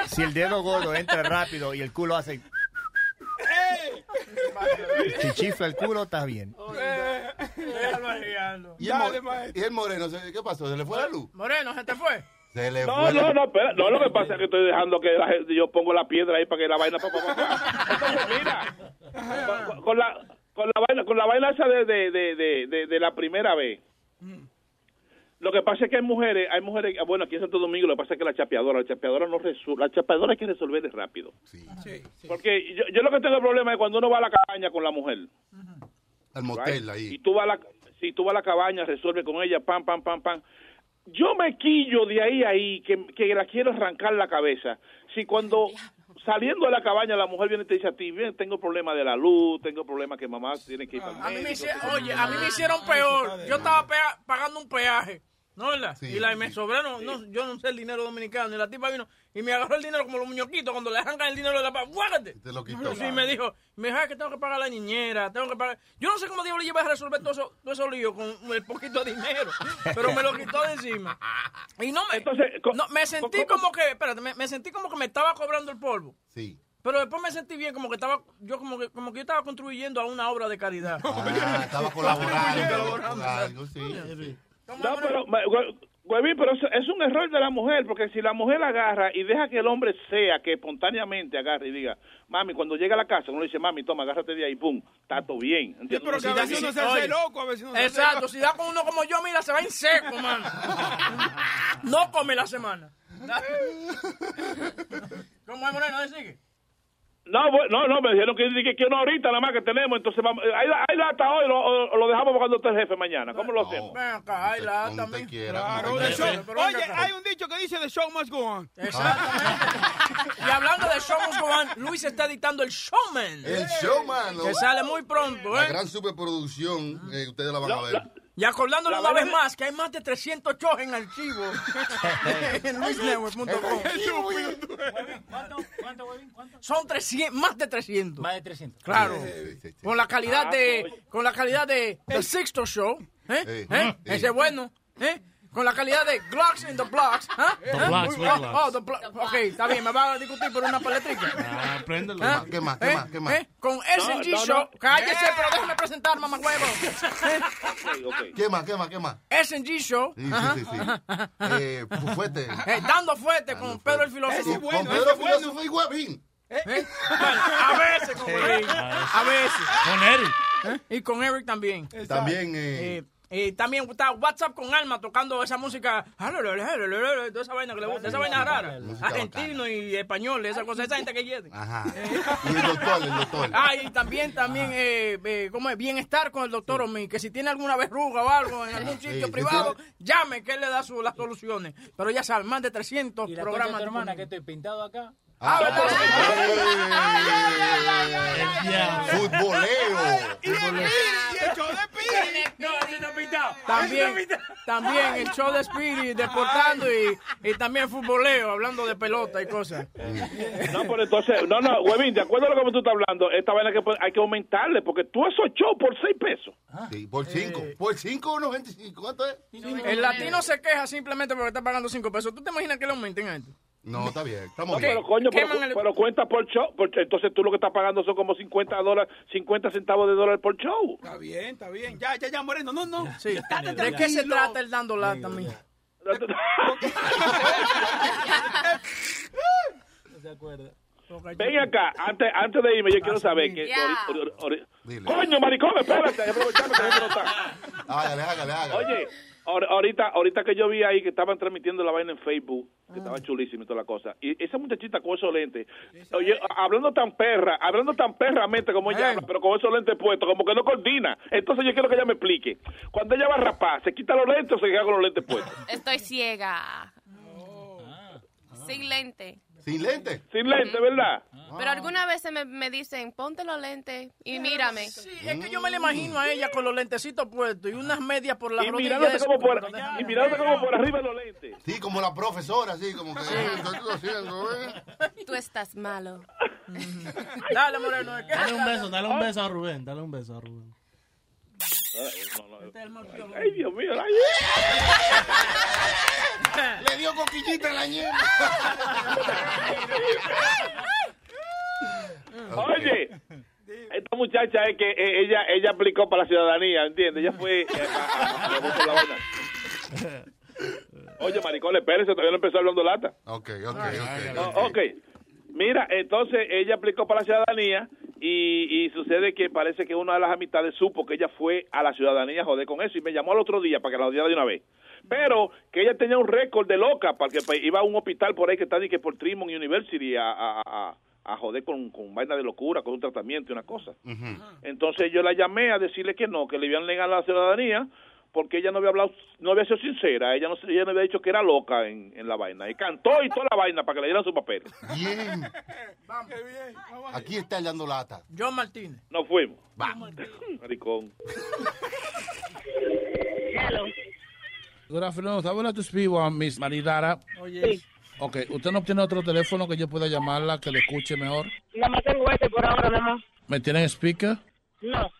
si el dedo gordo entra rápido y el culo hace, si chifla el culo, está bien. ¿Y el, mo- y el moreno, ¿se- ¿qué pasó? ¿Se le fue la luz? Moreno, ¿se te fue? Se le No, fue la no, no, espera, no, lo que pasa es que estoy dejando que la gente- yo pongo la piedra ahí para que la vaina pa, pa, pa, pa. Entonces, mira, con, con la con la vaina con la vaina esa de de, de, de, la primera vez. Lo que pasa es que hay mujeres, hay mujeres, ah, bueno, aquí en Santo Domingo lo que pasa es que la chapeadora, la chapeadora no resuelve, la chapeadora hay que resolver de rápido. Porque yo, yo lo que tengo el problema es cuando uno va a la cabaña con la mujer. Al motel Right? ahí. Y tú vas a la, si tú vas a la cabaña, resuelve con ella, pam, pam, pam, pam. Yo me quillo de ahí a ahí, que, que la quiero arrancar la cabeza. Si cuando saliendo de la cabaña la mujer viene y te dice a ti, bien, tengo problema de la luz, tengo problema que mamá tiene que ir para el A mí me médico, hicieron, oye, a mí me hicieron peor. Yo estaba pagando un peaje. ¿No verdad? y la, y me sobraron, no, yo no sé el dinero dominicano. Y la tipa vino y me agarró el dinero como los muñequitos cuando le arrancan el dinero de la paz. ¡Guárdate! Te lo quitó. Sí, me dijo, me dijo "Ay, que tengo que pagar la niñera, tengo que pagar. Yo no sé cómo diablos llevas a resolver todo eso, todo eso lío con el poquito de dinero, pero me lo quitó de encima. Y no me, no, me sentí como que, espérate, me, me sentí como que me estaba cobrando el polvo. Sí. Pero después me sentí bien, como que estaba, yo como que, como que yo estaba contribuyendo a una obra de caridad. Ah, estaba *laughs* colaborando. con algo, sí, sí. No, pero, huevín, pero eso es un error de la mujer, porque si la mujer agarra y deja que el hombre sea, que espontáneamente agarre y diga, mami, cuando llega a la casa, uno le dice, mami, toma, agárrate de ahí, pum, está todo bien. ¿entiendes? pero que a veces uno se hace loco, a veces uno se hace Exacto, loco. si da con uno como yo, mira, se va en seco, mano. *laughs* No come la semana. *laughs* ¿Cómo es, Moreno? ¿Ahí sigue? No, no, no, me dijeron que, que, que una horita nada más que tenemos, entonces vamos, ahí, la- ahí la hasta hoy, lo, lo dejamos cuando esté el jefe mañana. ¿Cómo lo hacemos? Ven acá, ahí la también. Claro, the show- Oye, hay un dicho que dice the show must go on. *laughs* Y hablando de Show Must Go On, Luis está editando el Showman. El Showman. Que sale muy pronto, La ¿eh? gran superproducción, eh, ustedes la van a ver. Y acordándole La una vez más que hay más de 300 shows en archivo *laughs* en luisnetwork.com. Son 300, más de 300. Más de 300. Claro. Con la calidad Ah, de con la calidad de The Sixto Show, ¿eh? Sí. ¿Eh? Sí. Ese es bueno, ¿eh? Con la calidad de Glocks in the Blocks, ¿ah? The ¿Ah? Blocks, with oh, Glocks. oh, the Blo- ok, está bien, me va a discutir por una paletrica. Ah, préndelo. ¿Ah? ¿Qué más? ¿Qué ¿Eh? más? ¿Qué más? ¿Eh? Con SG no, no. Show, cállese, pero déjeme presentar, mamá huevo. *laughs* ¿Qué más? ¿Qué más? ¿Qué más? SG Show. Sí, sí, ajá, sí, sí. ajá, ajá. Eh, fuerte. Eh, dando fuerte con Pedro el filósofo. Con Pedro Filósofo y Guavín. ¿Eh? Bueno, a veces *laughs* con Sí. Huevín, a veces. Con Eric. ¿Eh? Y con Eric también. También, eh, Eh, también está WhatsApp con Alma tocando esa música, toda esa vaina que le gusta, esa vaina rara. Argentino y español, esa cosa, esa gente que quiere. Ajá. *laughs* Y el doctor, el doctor. Ah, y también, también, eh, eh, ¿cómo es? Bienestar con el doctor Omi, que si tiene alguna verruga o algo en algún sitio sí, privado, llame, que él le da su- las soluciones. Pero ya saben, más de 300 ¿Y la programas. de tu hermana que estoy pintado acá? Ah, show de. No. También, también el show de Spirit, deportando y, y también futboleo, hablando de pelota y cosas. No, pero entonces, no, no, huevín, de acuerdo a lo que tú estás hablando, esta vaina que pues, hay que aumentarle, porque tú esos shows por seis pesos. Sí, por cinco. Por cinco, 95. ¿Cuánto es? El latino se queja simplemente porque está pagando 5 pesos. ¿Tú te imaginas que le aumenten a esto? No, está bien. Estamos No, bien. pero coño, pero, Queman el- pero cuenta por show, porque entonces tú lo que estás pagando son como 50 dólares, 50 centavos de dólar por show. Está bien, está bien. Ya, ya, ya, Moreno. No, no. Sí. ¿De qué se trata el dando lata? No se acuerda. Ven acá, antes, antes de irme, yo quiero saber que... Ori- ori- ori- Dile. Coño, maricón, espérate, aprovechando que no está. Hágale, hágale, hágale. Oye, ahor- ahorita, ahorita que yo vi ahí que estaban transmitiendo la vaina en Facebook, que estaba chulísimo y toda la cosa, y esa muchachita con esos lentes, oye, hablando tan perra, hablando tan perramente como ella habla, pero con esos lentes puestos, como que no coordina. Entonces yo quiero que ella me explique. Cuando ella va a rapar, ¿se quita los lentes o se queda con los lentes puestos? Estoy ciega. Sin lente. Sin lente. Sin lente, ¿verdad? Pero algunas veces me, me dicen, ponte los lentes y mírame. Sí, es que yo me la imagino a ella con los lentecitos puestos y unas medias por la Y eso, como por, y mirándote como por arriba de los lentes. Sí, como la profesora, así, como que. ¿qué estás haciendo, eh? *laughs* Tú estás malo. Dale, Moreno. Dale un beso, dale un beso a Rubén, dale un beso a Rubén. Ay, Dios mío, ay. Le dio coquillita en la ñema. Oye, esta muchacha es que eh, ella ella aplicó para la ciudadanía, ¿entiendes? Ella fue eh, a- a- a- a- la. Oye, maricón, espérese, todavía no empezó hablando lata. Ok, ok, ok. No, ok. Mira, entonces ella aplicó para la ciudadanía y, y sucede que parece que una de las amistades supo que ella fue a la ciudadanía a joder con eso y me llamó al otro día para que la odiara de una vez. Pero que ella tenía un récord de loca porque pues, iba a un hospital por ahí que está ni que por Tremont University a, a, a, a joder con, con vaina de locura, con un tratamiento y una cosa. Entonces yo la llamé a decirle que no, que le iban a negar la ciudadanía porque ella no había hablado, no había sido sincera, ella no, se- ella no había dicho que era loca en, en la vaina. Y cantó y toda la vaina para que le dieran su papel. Bien. *laughs* Aquí está el dando lata. John Martínez. Nos fuimos. Va. *laughs* Maricón. Good afternoon. I would like to speak with Miss Maridara. Oye, Ok, ¿usted no tiene otro teléfono que yo pueda llamarla, que le escuche mejor? Nada más tengo este por ahora, nada más. ¿Me tienen speaker? No,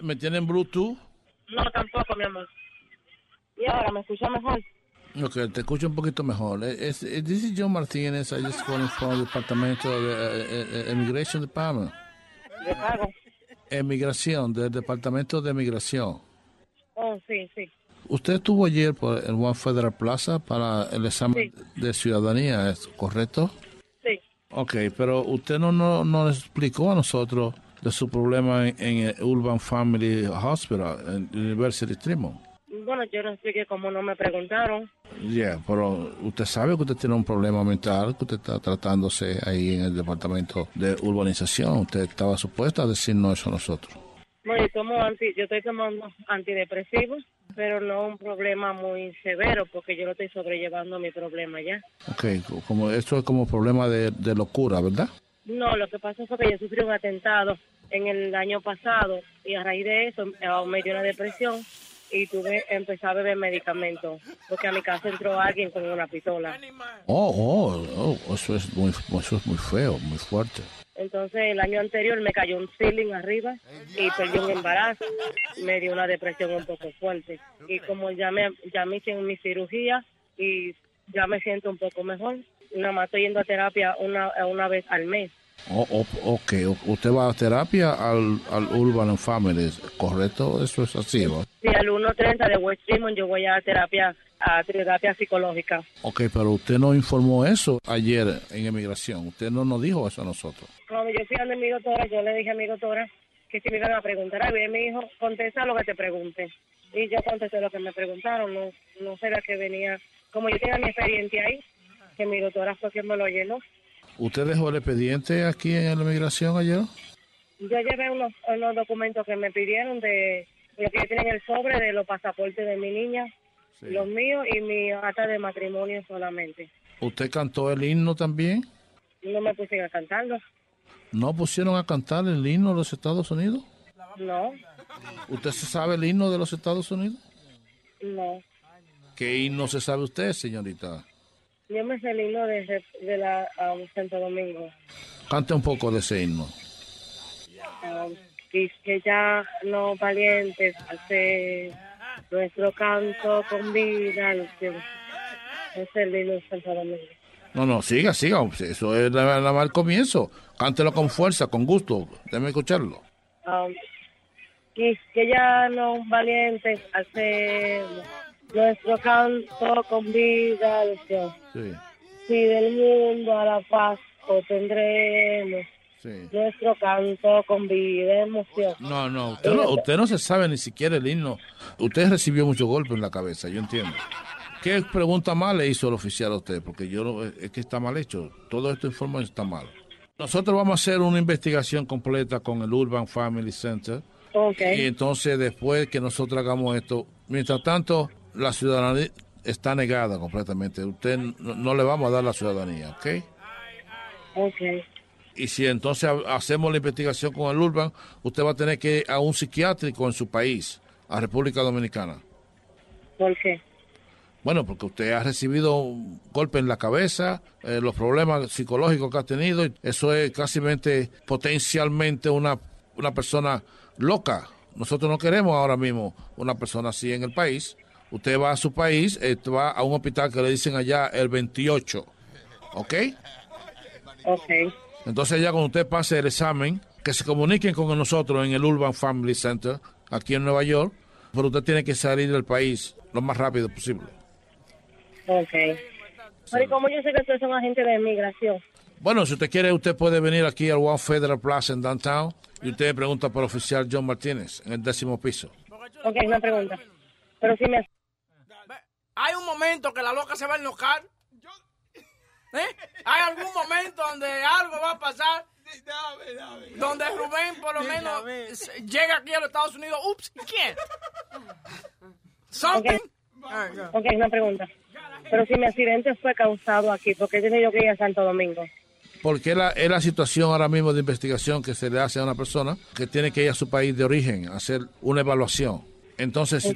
¿Me tienen Bluetooth? No tampoco, mi amor. Y ahora, ¿me escucha mejor? Ok, te escucho un poquito mejor. Eh, Es, eh, this is John Martínez. I just calling from el departamento de eh, Immigration Department. ¿De pago? Emigración, del departamento de migración. Oh, sí, sí. Usted estuvo ayer por el One Federal Plaza para el examen de ciudadanía, ¿es correcto? Sí. Ok, pero usted no, no, no nos explicó a nosotros de su problema en, en el Urban Family Hospital, en University Tremont. Bueno, yo no sé que como no me preguntaron. Yeah, pero usted sabe que usted tiene un problema mental, que usted está tratándose ahí en el departamento de urbanización. Usted estaba supuesto a decirnos eso a nosotros. No, yo tomo anti, yo estoy tomando antidepresivos, pero no un problema muy severo porque yo lo estoy sobrellevando mi problema ya. Ok, como esto es como problema de, de locura, ¿verdad? No, lo que pasa fue que yo sufrí un atentado en el año pasado y a raíz de eso eh, me dio una depresión y tuve empecé a beber medicamentos porque a mi casa entró alguien con una pistola. Oh, oh, oh, eso es muy, eso es muy feo, muy fuerte. Entonces el año anterior me cayó un ceiling arriba y perdí un embarazo. Me dio una depresión un poco fuerte. Y como ya me, ya me hice mi cirugía y ya me siento un poco mejor, nada más estoy yendo a terapia una, una vez al mes. Oh, oh, ok, usted va a terapia al, al Urban Family, ¿correcto? Eso es así, ¿no? Y al 1.30 de West Tremont yo voy a terapia, a terapia psicológica. Ok, pero usted no informó eso ayer en emigración. Usted no nos dijo eso a nosotros. Cuando yo fui a mi doctora, yo le dije a mi doctora que si me iban a preguntar. Y él me dijo, contesta lo que te pregunte. Y yo contesté lo que me preguntaron. No, no sabía que venía. Como yo tenía mi expediente ahí, que mi doctora fue quien me lo llenó. ¿Usted dejó el expediente aquí en la inmigración ayer? Yo llevé unos, unos documentos que me pidieron de lo que yo tenía en el sobre de los pasaportes de mi niña, los míos y mi acta de matrimonio solamente. ¿Usted cantó el himno también? No me pusieron a cantarlo. ¿No pusieron a cantar el himno de los Estados Unidos? No, ¿Usted se sabe el himno de los Estados Unidos? no. ¿Qué himno se sabe usted, señorita? Yo me sé el himno de, de la um, Santo Domingo. Cante un poco de ese himno. Um, que ya no valientes hacer nuestro canto con vida. Que, es el himno de Santo Domingo. No, no, siga, siga. Eso es más el comienzo. Cántelo con fuerza, con gusto. Déjeme escucharlo. Um, y que ya no valientes hacer nuestro canto con vida. Los que, Sí, si del mundo a la paz obtendremos sí. nuestro canto con vida emoción. No, no, usted no, usted no se sabe ni siquiera el himno. Usted recibió muchos golpes en la cabeza, yo entiendo. ¿Qué pregunta mal le hizo el oficial a usted? Porque yo es que está mal hecho. Todo esto informe está mal. Nosotros vamos a hacer una investigación completa con el Urban Family Center. Ok. Y entonces después que nosotros hagamos esto, mientras tanto, la ciudadanía está negada completamente. Usted no, no le vamos a dar la ciudadanía, ¿ok? Ok. Y si entonces ha- hacemos la investigación con el Urban, usted va a tener que ir a un psiquiátrico en su país, a República Dominicana. ¿Por qué? Bueno, porque usted ha recibido un golpe en la cabeza, eh, los problemas psicológicos que ha tenido, y eso es casi potencialmente una, una persona loca. Nosotros no queremos ahora mismo una persona así en el país. Usted va a su país, eh, va a un hospital que le dicen allá el 28, ¿ok? Ok. Entonces ya cuando usted pase el examen, que se comuniquen con nosotros en el Urban Family Center, aquí en Nueva York, pero usted tiene que salir del país lo más rápido posible. Ok. Pero ¿y cómo yo sé que ustedes son agentes de inmigración? Bueno, si usted quiere, usted puede venir aquí al One Federal Plaza en Downtown y usted pregunta por el oficial John Martínez en el décimo piso. Ok, una pregunta. Pero si me... Hay un momento que la loca se va a enojar. ¿Eh? Hay algún momento donde algo va a pasar. Donde Rubén por lo menos llega aquí a los Estados Unidos. Ups, ¿quién? Something. Ok, una pregunta. Pero si mi accidente fue causado aquí, ¿por qué tenía yo que ir a Santo Domingo? Porque la, es la situación ahora mismo de investigación que se le hace a una persona que tiene que ir a su país de origen a hacer una evaluación. Entonces,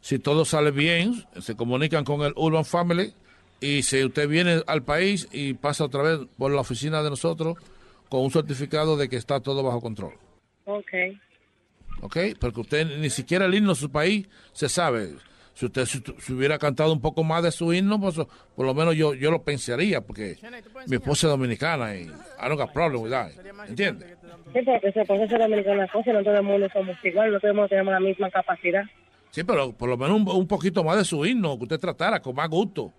si- todo sale bien, se comunican con el Urban Family y si usted viene al país y pasa otra vez por la oficina de nosotros con un certificado de que está todo bajo control. Ok. ¿ok? Porque usted ni siquiera el himno de su país se sabe. Si usted si, si hubiera cantado un poco más de su himno, pues por lo menos yo yo lo pensaría, porque mi esposa es dominicana y I don't got problem with that. ¿Entiende? Sí, porque se puede ser dominicana cosa, no todo el mundo somos igual, no todo el mundo tenemos la misma capacidad. Sí, pero por lo menos un, un poquito más de su himno, que usted tratara con más gusto.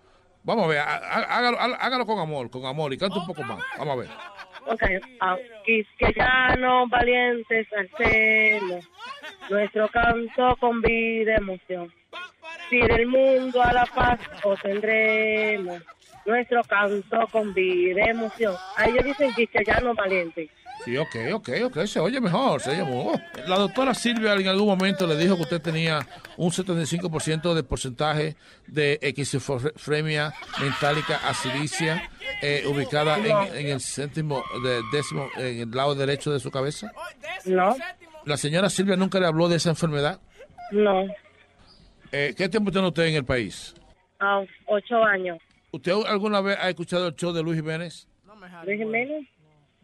Vamos a ver, há- há- hágalo, há- hágalo con amor, con amor y cante un poco más. Vamos a ver. Ok, ah, y que ya no valientes nuestro canto con vida emoción. Si del mundo a la paz obtendremos nuestro canto con vida emoción. Ahí ellos dicen que ya no valientes. Sí, ok, ok, ok, se oye mejor, se oye mejor. La doctora Silvia en algún momento le dijo que usted tenía un 75% de porcentaje de esquizofrenia mentálica acidicia eh, ubicada en, en el séptimo, de, décimo, en el lado derecho de su cabeza. No, La señora Silvia nunca le habló de esa enfermedad. no, Eh, ¿Qué tiempo tiene usted en el país? a ocho años. ¿Usted alguna vez ha escuchado el show de Luis Jiménez? Luis Jiménez,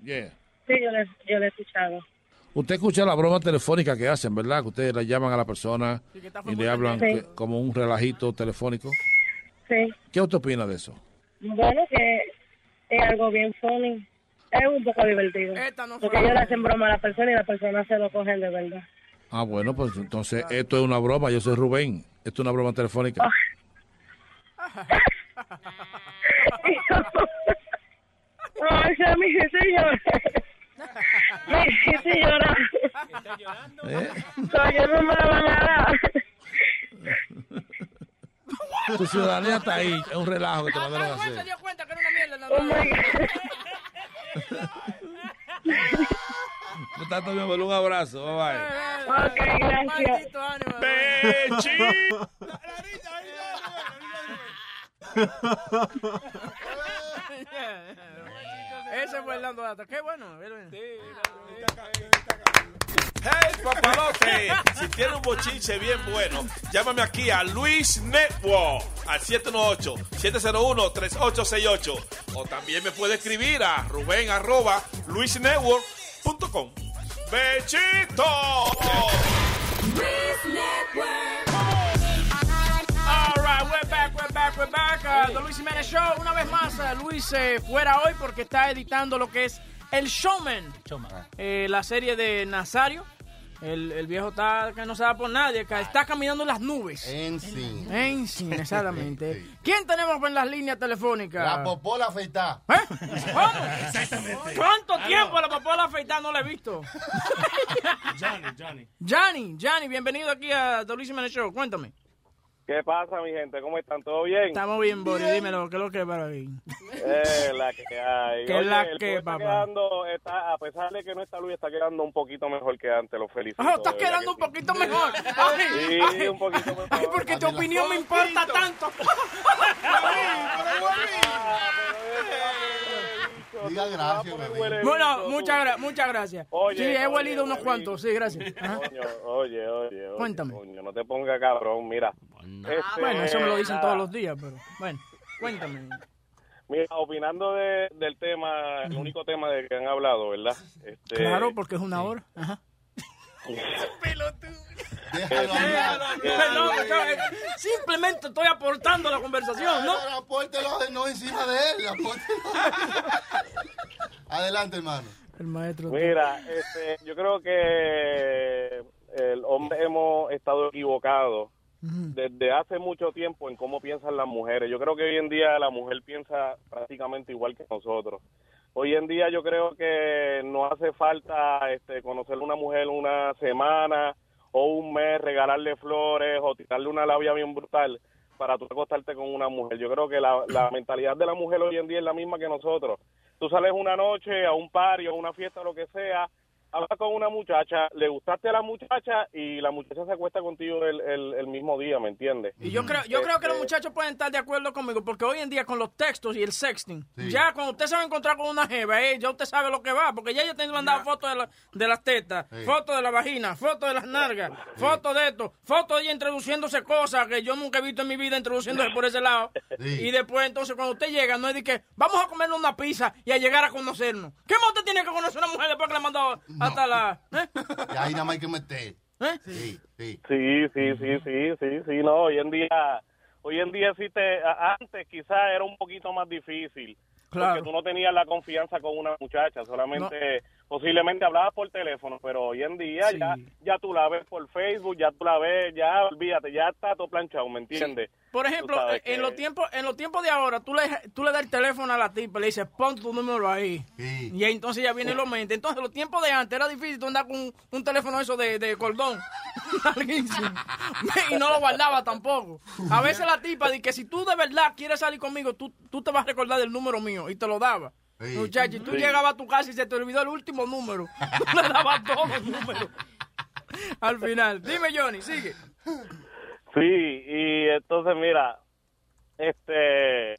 Yeah. Sí, yo le, yo le he escuchado. Usted escucha la broma telefónica que hacen, ¿verdad? Que ustedes la llaman a la persona y le hablan Sí. que- como un relajito telefónico. Sí, ¿Qué usted opina de eso? bueno, que es algo bien funny. Es un poco divertido. Porque ellos le hacen broma a la persona y la persona se lo cogen de verdad. Ah, bueno, pues entonces esto es una broma. Yo soy Rubén. Esto es una broma telefónica. *laughs* *laughs* Ay, Sammy, señor. Sí, estoy llorando. ¿Eh? No, yo no me la van a dar. Tu ciudadanía está ahí. Es un relajo que te mandaron a Se hacer. dio cuenta que era una mierda. My Por tanto, mi amor, un abrazo. Bye bye. Ok, gracias. *laughs* Ese fue el dando data. Qué bueno. Hey, papalote, si tiene un bochinche bien bueno, llámame aquí a Luis Network al 718-701-3868. O también me puede escribir a Rubén arroba luisnetwork.com. ¡Bechito! We're back, we're back. Uh, The Luis Jiménez Show. Una vez más, uh, Luis eh, fuera hoy porque está editando lo que es El Showman. Eh, la serie de Nazario. El, el viejo está que no se da por nadie, que está caminando en las nubes. En sí. En sí, exactamente. ¿Quién tenemos en las líneas telefónicas? La popola afeitada. ¿Eh? *laughs* ¿Cómo? ¿Cuánto tiempo la popola afeitada no la he visto? Johnny, Johnny. Johnny, Johnny, bienvenido aquí a The Luis Show. Cuéntame. ¿Qué pasa, mi gente? ¿Cómo están? ¿Todo bien? Estamos bien, Boris. Dímelo, ¿qué es lo que es para ahí? Eh, la que hay. ¿Qué la el que, está papá? quedando, está, a pesar de que no está Luis, está quedando un poquito mejor que antes. Lo felicito. Oh, estás quedando un poquito mejor. Ay, Sí, ay, un poquito mejor. Ay, porque tu opinión me importa tanto. Diga gracias, bebé. Bueno, muchas, gra- muchas gracias. Oye, sí, he huelido unos cuantos. Sí, gracias. Coño, oye, oye, oye. Cuéntame. Coño, no te pongas cabrón, mira. Este, Bueno, eso me lo dicen todos los días, pero bueno, cuéntame. Mira, opinando de- del tema, el único tema del que han hablado, ¿verdad? Este, Claro, porque es una hora. Ajá. *laughs* Déjalo hablar. Perdón, yo, eh, simplemente estoy aportando a la conversación, ¿no? Pero apórtelo de- no encima de él. apórtelo. Adelante, hermano. El maestro. Mira, este, yo creo que el hombre hemos estado equivocados desde hace mucho tiempo en cómo piensan las mujeres. Yo creo que hoy en día la mujer piensa prácticamente igual que nosotros. Hoy en día yo creo que no hace falta este, conocer a una mujer una semana o un mes, regalarle flores o tirarle una labia bien brutal para tú acostarte con una mujer. Yo creo que la, la *clears throat* mentalidad de la mujer hoy en día es la misma que nosotros. Tú sales una noche a un party o a una fiesta, lo que sea, hablas con una muchacha, le gustaste a la muchacha y la muchacha se acuesta contigo el, el, el mismo día, ¿me entiendes? Y yo creo, yo creo que los Este, muchachos pueden estar de acuerdo conmigo, porque hoy en día con los textos y el sexting, ya cuando usted se va a encontrar con una jeva, eh, ya usted sabe lo que va, porque ya yo te he mandado fotos de, la- de las tetas, Sí. fotos de la vagina, fotos de las nalgas, fotos de esto, fotos de ella introduciéndose cosas que yo nunca he visto en mi vida introduciéndose por ese lado. Y después entonces cuando usted llega, no es de que vamos a comer una pizza y a llegar a conocernos. ¿Qué más usted tiene que conocer a una mujer después que le ha mandado hasta la... eh? *laughs* Y ahí nada más hay que meter. Sí, sí. Sí, sí, sí, sí, sí, sí, no, hoy en día, hoy en día sí te, antes quizás era un poquito más difícil, Claro. porque tú no tenías la confianza con una muchacha, solamente, posiblemente hablabas por teléfono, pero hoy en día ya, ya tú la ves por Facebook, ya tú la ves, ya, olvídate, ya está todo planchado, ¿me entiendes? Por ejemplo, sabes en que- los tiempos en los tiempos de ahora, tú le, tú le das el teléfono a la tipa, le dices, pon tu número ahí. Y ahí entonces ya viene y lo mente. Entonces, los tiempos de antes era difícil tú andar con un, un teléfono eso de, de cordón. *laughs* Y no lo guardaba tampoco. A veces la tipa dice que si tú de verdad quieres salir conmigo, tú, tú te vas a recordar del número mío y te lo daba. Sí. Muchacho, y tú Sí. llegabas a tu casa y se te olvidó el último número. *laughs* Tú le dabas todos los números. Al final. Dime, Johnny, sigue. Sí, y entonces mira, este,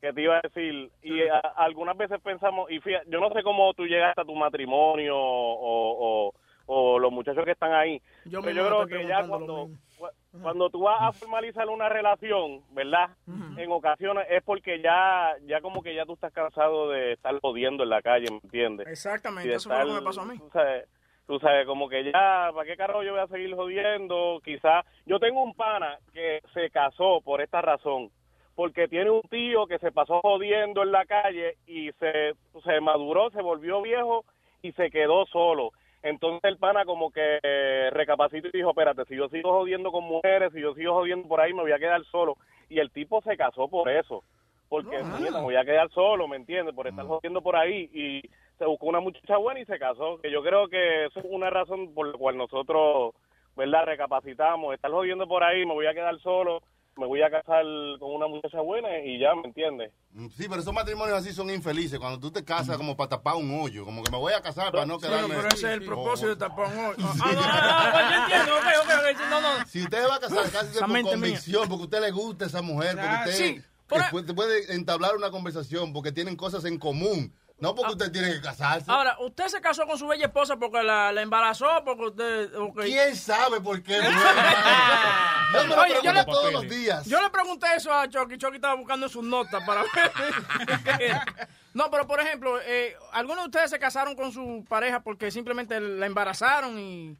que te iba a decir, y a- algunas veces pensamos, y fíjate, yo no sé cómo tú llegaste a tu matrimonio o, o, o los muchachos que están ahí, Yo pero yo creo que ya cuando, cu- cuando tú vas a formalizar una relación, ¿verdad? En ocasiones es porque ya, ya como que ya tú estás cansado de estar jodiendo en la calle, ¿me entiendes? Exactamente, de eso fue lo que estar, me pasó a mí. Tú sabes, tú sabes, como que ya, ¿para qué carajo yo voy a seguir jodiendo? Quizás, yo tengo un pana que se casó por esta razón, porque tiene un tío que se pasó jodiendo en la calle y se, se maduró, se volvió viejo y se quedó solo. Entonces el pana como que eh, recapacitó y dijo, espérate, si yo sigo jodiendo con mujeres, si yo sigo jodiendo por ahí, me voy a quedar solo. Y el tipo se casó por eso porque me voy a quedar solo, ¿me entiendes? Por estar jodiendo por ahí y se buscó una muchacha buena y se casó. Que yo creo que eso es una razón por la cual nosotros, ¿verdad? Recapacitamos. Estar jodiendo por ahí, me voy a quedar solo, me voy a casar con una muchacha buena y ya, ¿me entiendes? Sí, pero esos matrimonios así son infelices. Cuando tú te casas como para tapar un hoyo, como que me voy a casar para no Sí, quedarme... pero ese es el propósito de tapar un hoyo. *laughs* Ah, no, no, no, yo entiendo, no, no. Si usted va a casar, casi por convicción, porque a usted le gusta esa mujer, porque Ah, usted puede, puede entablar una conversación, porque tienen cosas en común. No porque usted tiene que casarse. Ahora, ¿usted se casó con su bella esposa porque la, la embarazó? Porque usted... ¿Quién sabe por qué? *laughs* Yo me lo Oye, yo le, todos los días. Yo le pregunté eso a Chucky. Chucky estaba buscando sus notas para ver. *laughs* no, pero por ejemplo, eh, ¿algunos de ustedes se casaron con su pareja porque simplemente la embarazaron y...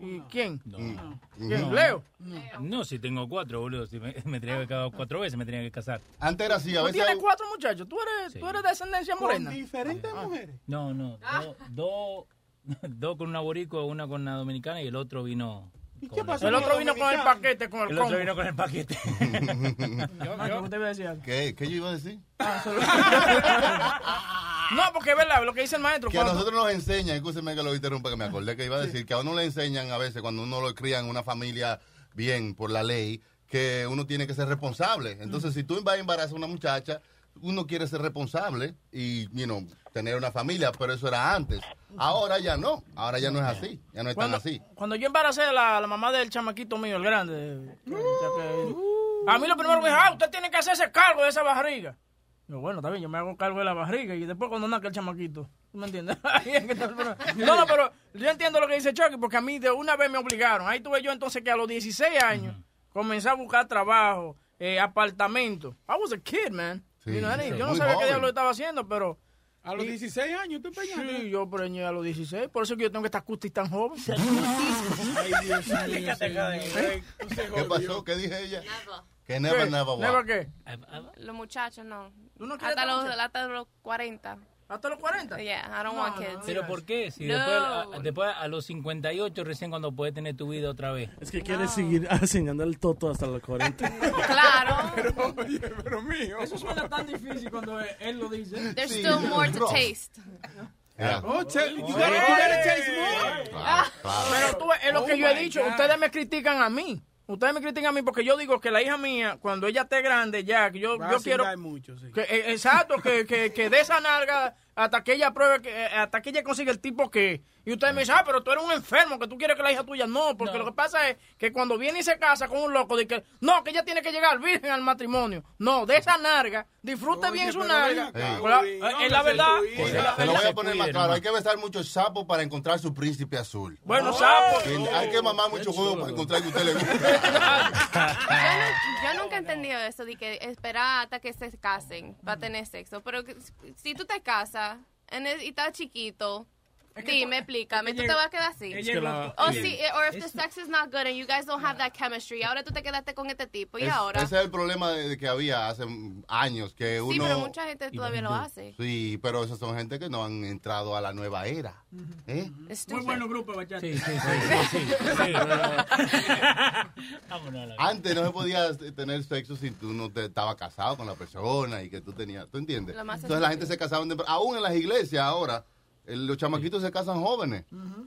y ¿Quién? ¿Quién? No. ¿Leo? No, si tengo cuatro, boludo. Si me, me tenía que casar cuatro veces, me tenía que casar. Antes era así, a ¿Tú veces... tienes cuatro muchachos? ¿Tú eres, ¿tú eres de descendencia morena? diferentes mujeres. No, no. Dos do, dos *laughs* con una boricua, una con una dominicana y el otro vino. ¿Qué pasó? El otro vino con el paquete, con el, El otro vino con el paquete. *laughs* Marco, ¿usted iba a decir algo? ¿Qué? ¿Qué yo iba a decir? *laughs* No, porque es verdad, lo que dice el maestro. Que a nosotros nos enseñan, escúcheme que lo interrumpa, que me acordé que iba a decir que a uno le enseñan a veces cuando uno lo cría en una familia bien por la ley, que uno tiene que ser responsable. Entonces, si tú vas a embarazar a una muchacha, uno quiere ser responsable y, you know, tener una familia, pero eso era antes. Ahora ya no, ahora ya no es así, ya no es tan así. cuando yo embaracé a la, la mamá del chamaquito mío, el grande, que- a mí lo primero que dijo, ah, usted tiene que hacerse cargo de esa barriga. Yo, bueno, está bien, yo me hago cargo de la barriga y después cuando nace el chamaquito. ¿Tú me entiendes? *laughs* No, no, pero yo entiendo lo que dice Chucky, porque a mí de una vez me obligaron. Ahí tuve yo entonces que a los 16 años comencé a buscar trabajo, eh, apartamento. I was a kid, man. Sí, You know, I sí, didn't- yo no sabía qué joven. diablo estaba haciendo, pero... A los 16 años, ¿tú empeñaste? Sí, yo preñé a los 16. Por eso es que yo tengo que estar cutis tan joven. *laughs* Ay, Dios *laughs* mío, señor. ¿Qué pasó? ¿Qué dije ella? Que never, ¿Qué? never, ¿Never what? qué? Los muchachos no. quieres hasta, los, hasta los 40. ¿Hasta los 40? Yeah, I don't No, want no, kids. ¿Pero por qué? Si No. después, a, después a los 58 recién cuando puedes tener tu vida otra vez. Es que quiere seguir *laughs* enseñando el toto hasta los 40. *laughs* Claro. *laughs* Pero, oye, pero mío. Eso suena tan difícil cuando él, lo dice. There's still more to taste. Yeah. Oh, you gotta- you gotta taste more. Pero tú, es lo Oh que yo he dicho. God. Ustedes me critican a mí. Ustedes me critican a mí porque yo digo que la hija mía, cuando ella esté grande ya, que yo, Va a yo quiero... mucho, sí. que, eh, exacto, que, que, que de esa nalga hasta que ella pruebe, que, eh, hasta que ella consiga el tipo que... Y ustedes me dicen, ah, pero tú eres un enfermo, que tú quieres que la hija tuya no, porque lo que pasa es que cuando viene y se casa con un loco, de que no, que ella tiene que llegar virgen al matrimonio. No, de esa narga, disfrute bien su narga. acá, Con la- Luis, eh, es la verdad. Es la- te lo voy a poner más claro. Hay que besar muchos sapos para encontrar su príncipe azul. Bueno, sapo. Sí, Hay que mamar mucho huevo para encontrar que usted le gusta. Yo, nu- yo nunca he entendido eso de que esperar hasta que se casen para tener sexo. Pero que- si tú te casas en el- y estás chiquito, dime, explícame, ¿tú te vas a quedar así? Es que la- O sí. si, eh, or if the sex is not good and you guys don't have that chemistry, ahora tú te quedaste con este tipo y Es- ahora. Ese es el problema de, de que había hace años, que uno... Sí, pero mucha gente todavía lo hace. Sí, pero esas son gente que no han entrado a la nueva era. ¿eh? Muy bueno grupo, bachata. *laughs* Sí, sí, sí. sí, sí, *laughs* sí. Vámonos a la Antes no se podía tener sexo si tú no te estabas casado con la persona y que tú tenías, ¿tú entiendes? Entonces la gente se casaba, en tempra- aún en las iglesias ahora, los chamaquitos se casan jóvenes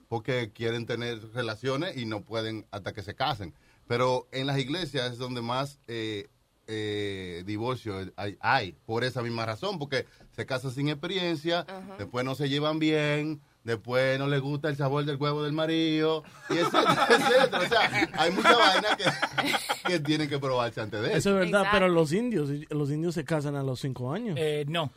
porque quieren tener relaciones y no pueden hasta que se casen. Pero en las iglesias es donde más eh, eh, divorcio hay, hay, por esa misma razón, porque se casan sin experiencia, después no se llevan bien, después no les gusta el sabor del huevo del marido, y etcétera, *laughs* etcétera. O sea, hay mucha vaina que, que tienen que probarse antes de eso. Eso es verdad, Exacto. pero los indios, los indios se casan a los 5 años. Eh, no.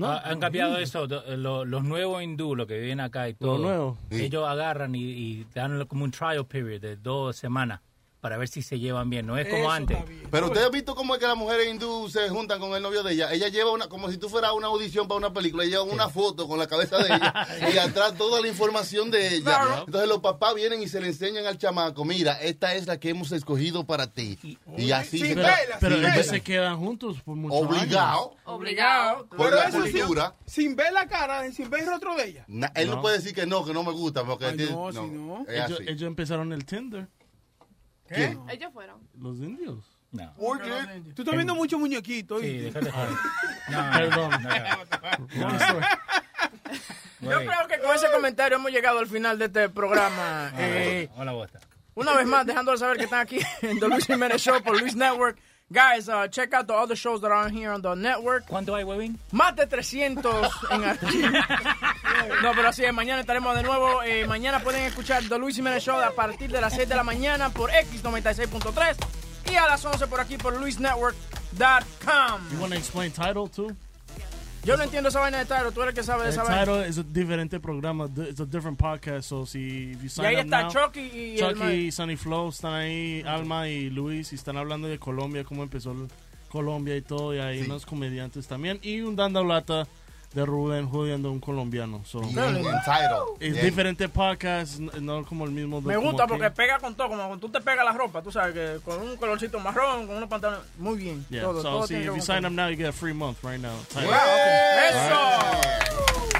¿No? Ah, han cambiado eso. lo- los nuevos hindú, los que viven acá y todo. nuevos. Sí. Ellos agarran y, y dan como un trial period de dos semanas para ver si se llevan bien. No es como Eso antes. Pero usted ha visto cómo es que las mujeres hindú se juntan con el novio de ella. Ella lleva una, como si tú fueras a una audición para una película, ella lleva una foto con la cabeza de ella *laughs* y atrás toda la información de ella. Claro. Entonces los papás vienen y se le enseñan al chamaco, mira, esta es la que hemos escogido para ti. Y así se vela, Pero ellos vela. se quedan juntos por muchos años. obligado Obligado. por Pero la eso cultura. sin ver la cara, sin ver el rostro de ella. Na- él no. No. puede decir que no, que no me gusta, porque Ay, tiene- no, si no. Ellos, ellos empezaron el Tinder, ¿Quién? Ellos fueron. los indios. No. Oye, tú estás viendo muchos muñequitos. Sí, déjate joder. *laughs* No, Perdón. no, no. Yo creo que con ese comentario hemos llegado al final de este programa. Eh, Hola, bosta. una vez más, dejándole saber que están aquí *laughs* en The Luis Jiménez Show por Luis Network. Guys, uh, check out the other shows that are on here on the network. ¿Cuánto hay, Webin? Más de 300 en *laughs* No, pero así es, mañana estaremos de nuevo. Eh, mañana pueden escuchar The Luis Jiménez Show a partir de las 6 de la mañana por X96.3 y a las 11 por aquí por luisnetwork.com. You want to explain title too? Yo no entiendo esa vaina de Tyro, tú eres el que sabe de esa vaina. title es un diferente programa. It's a different podcast. So si if you sign ahí up está now, Chucky y Chucky, Mike. Sunny Flow están ahí, Alma y Luis y están hablando de Colombia, cómo empezó Colombia y todo. Y hay unos comediantes también y un Danda Lata de Rubén jodiendo a un colombiano. So. Es diferente podcast, no como el mismo. de Me gusta que- porque pega con todo, como cuando tú te pegas la ropa, tú sabes que con un colorcito marrón, con unos pantalones, muy bien. Yeah, todo, so todo see, if you sign con- up now, you get a free month right now. Title. ¡Eso!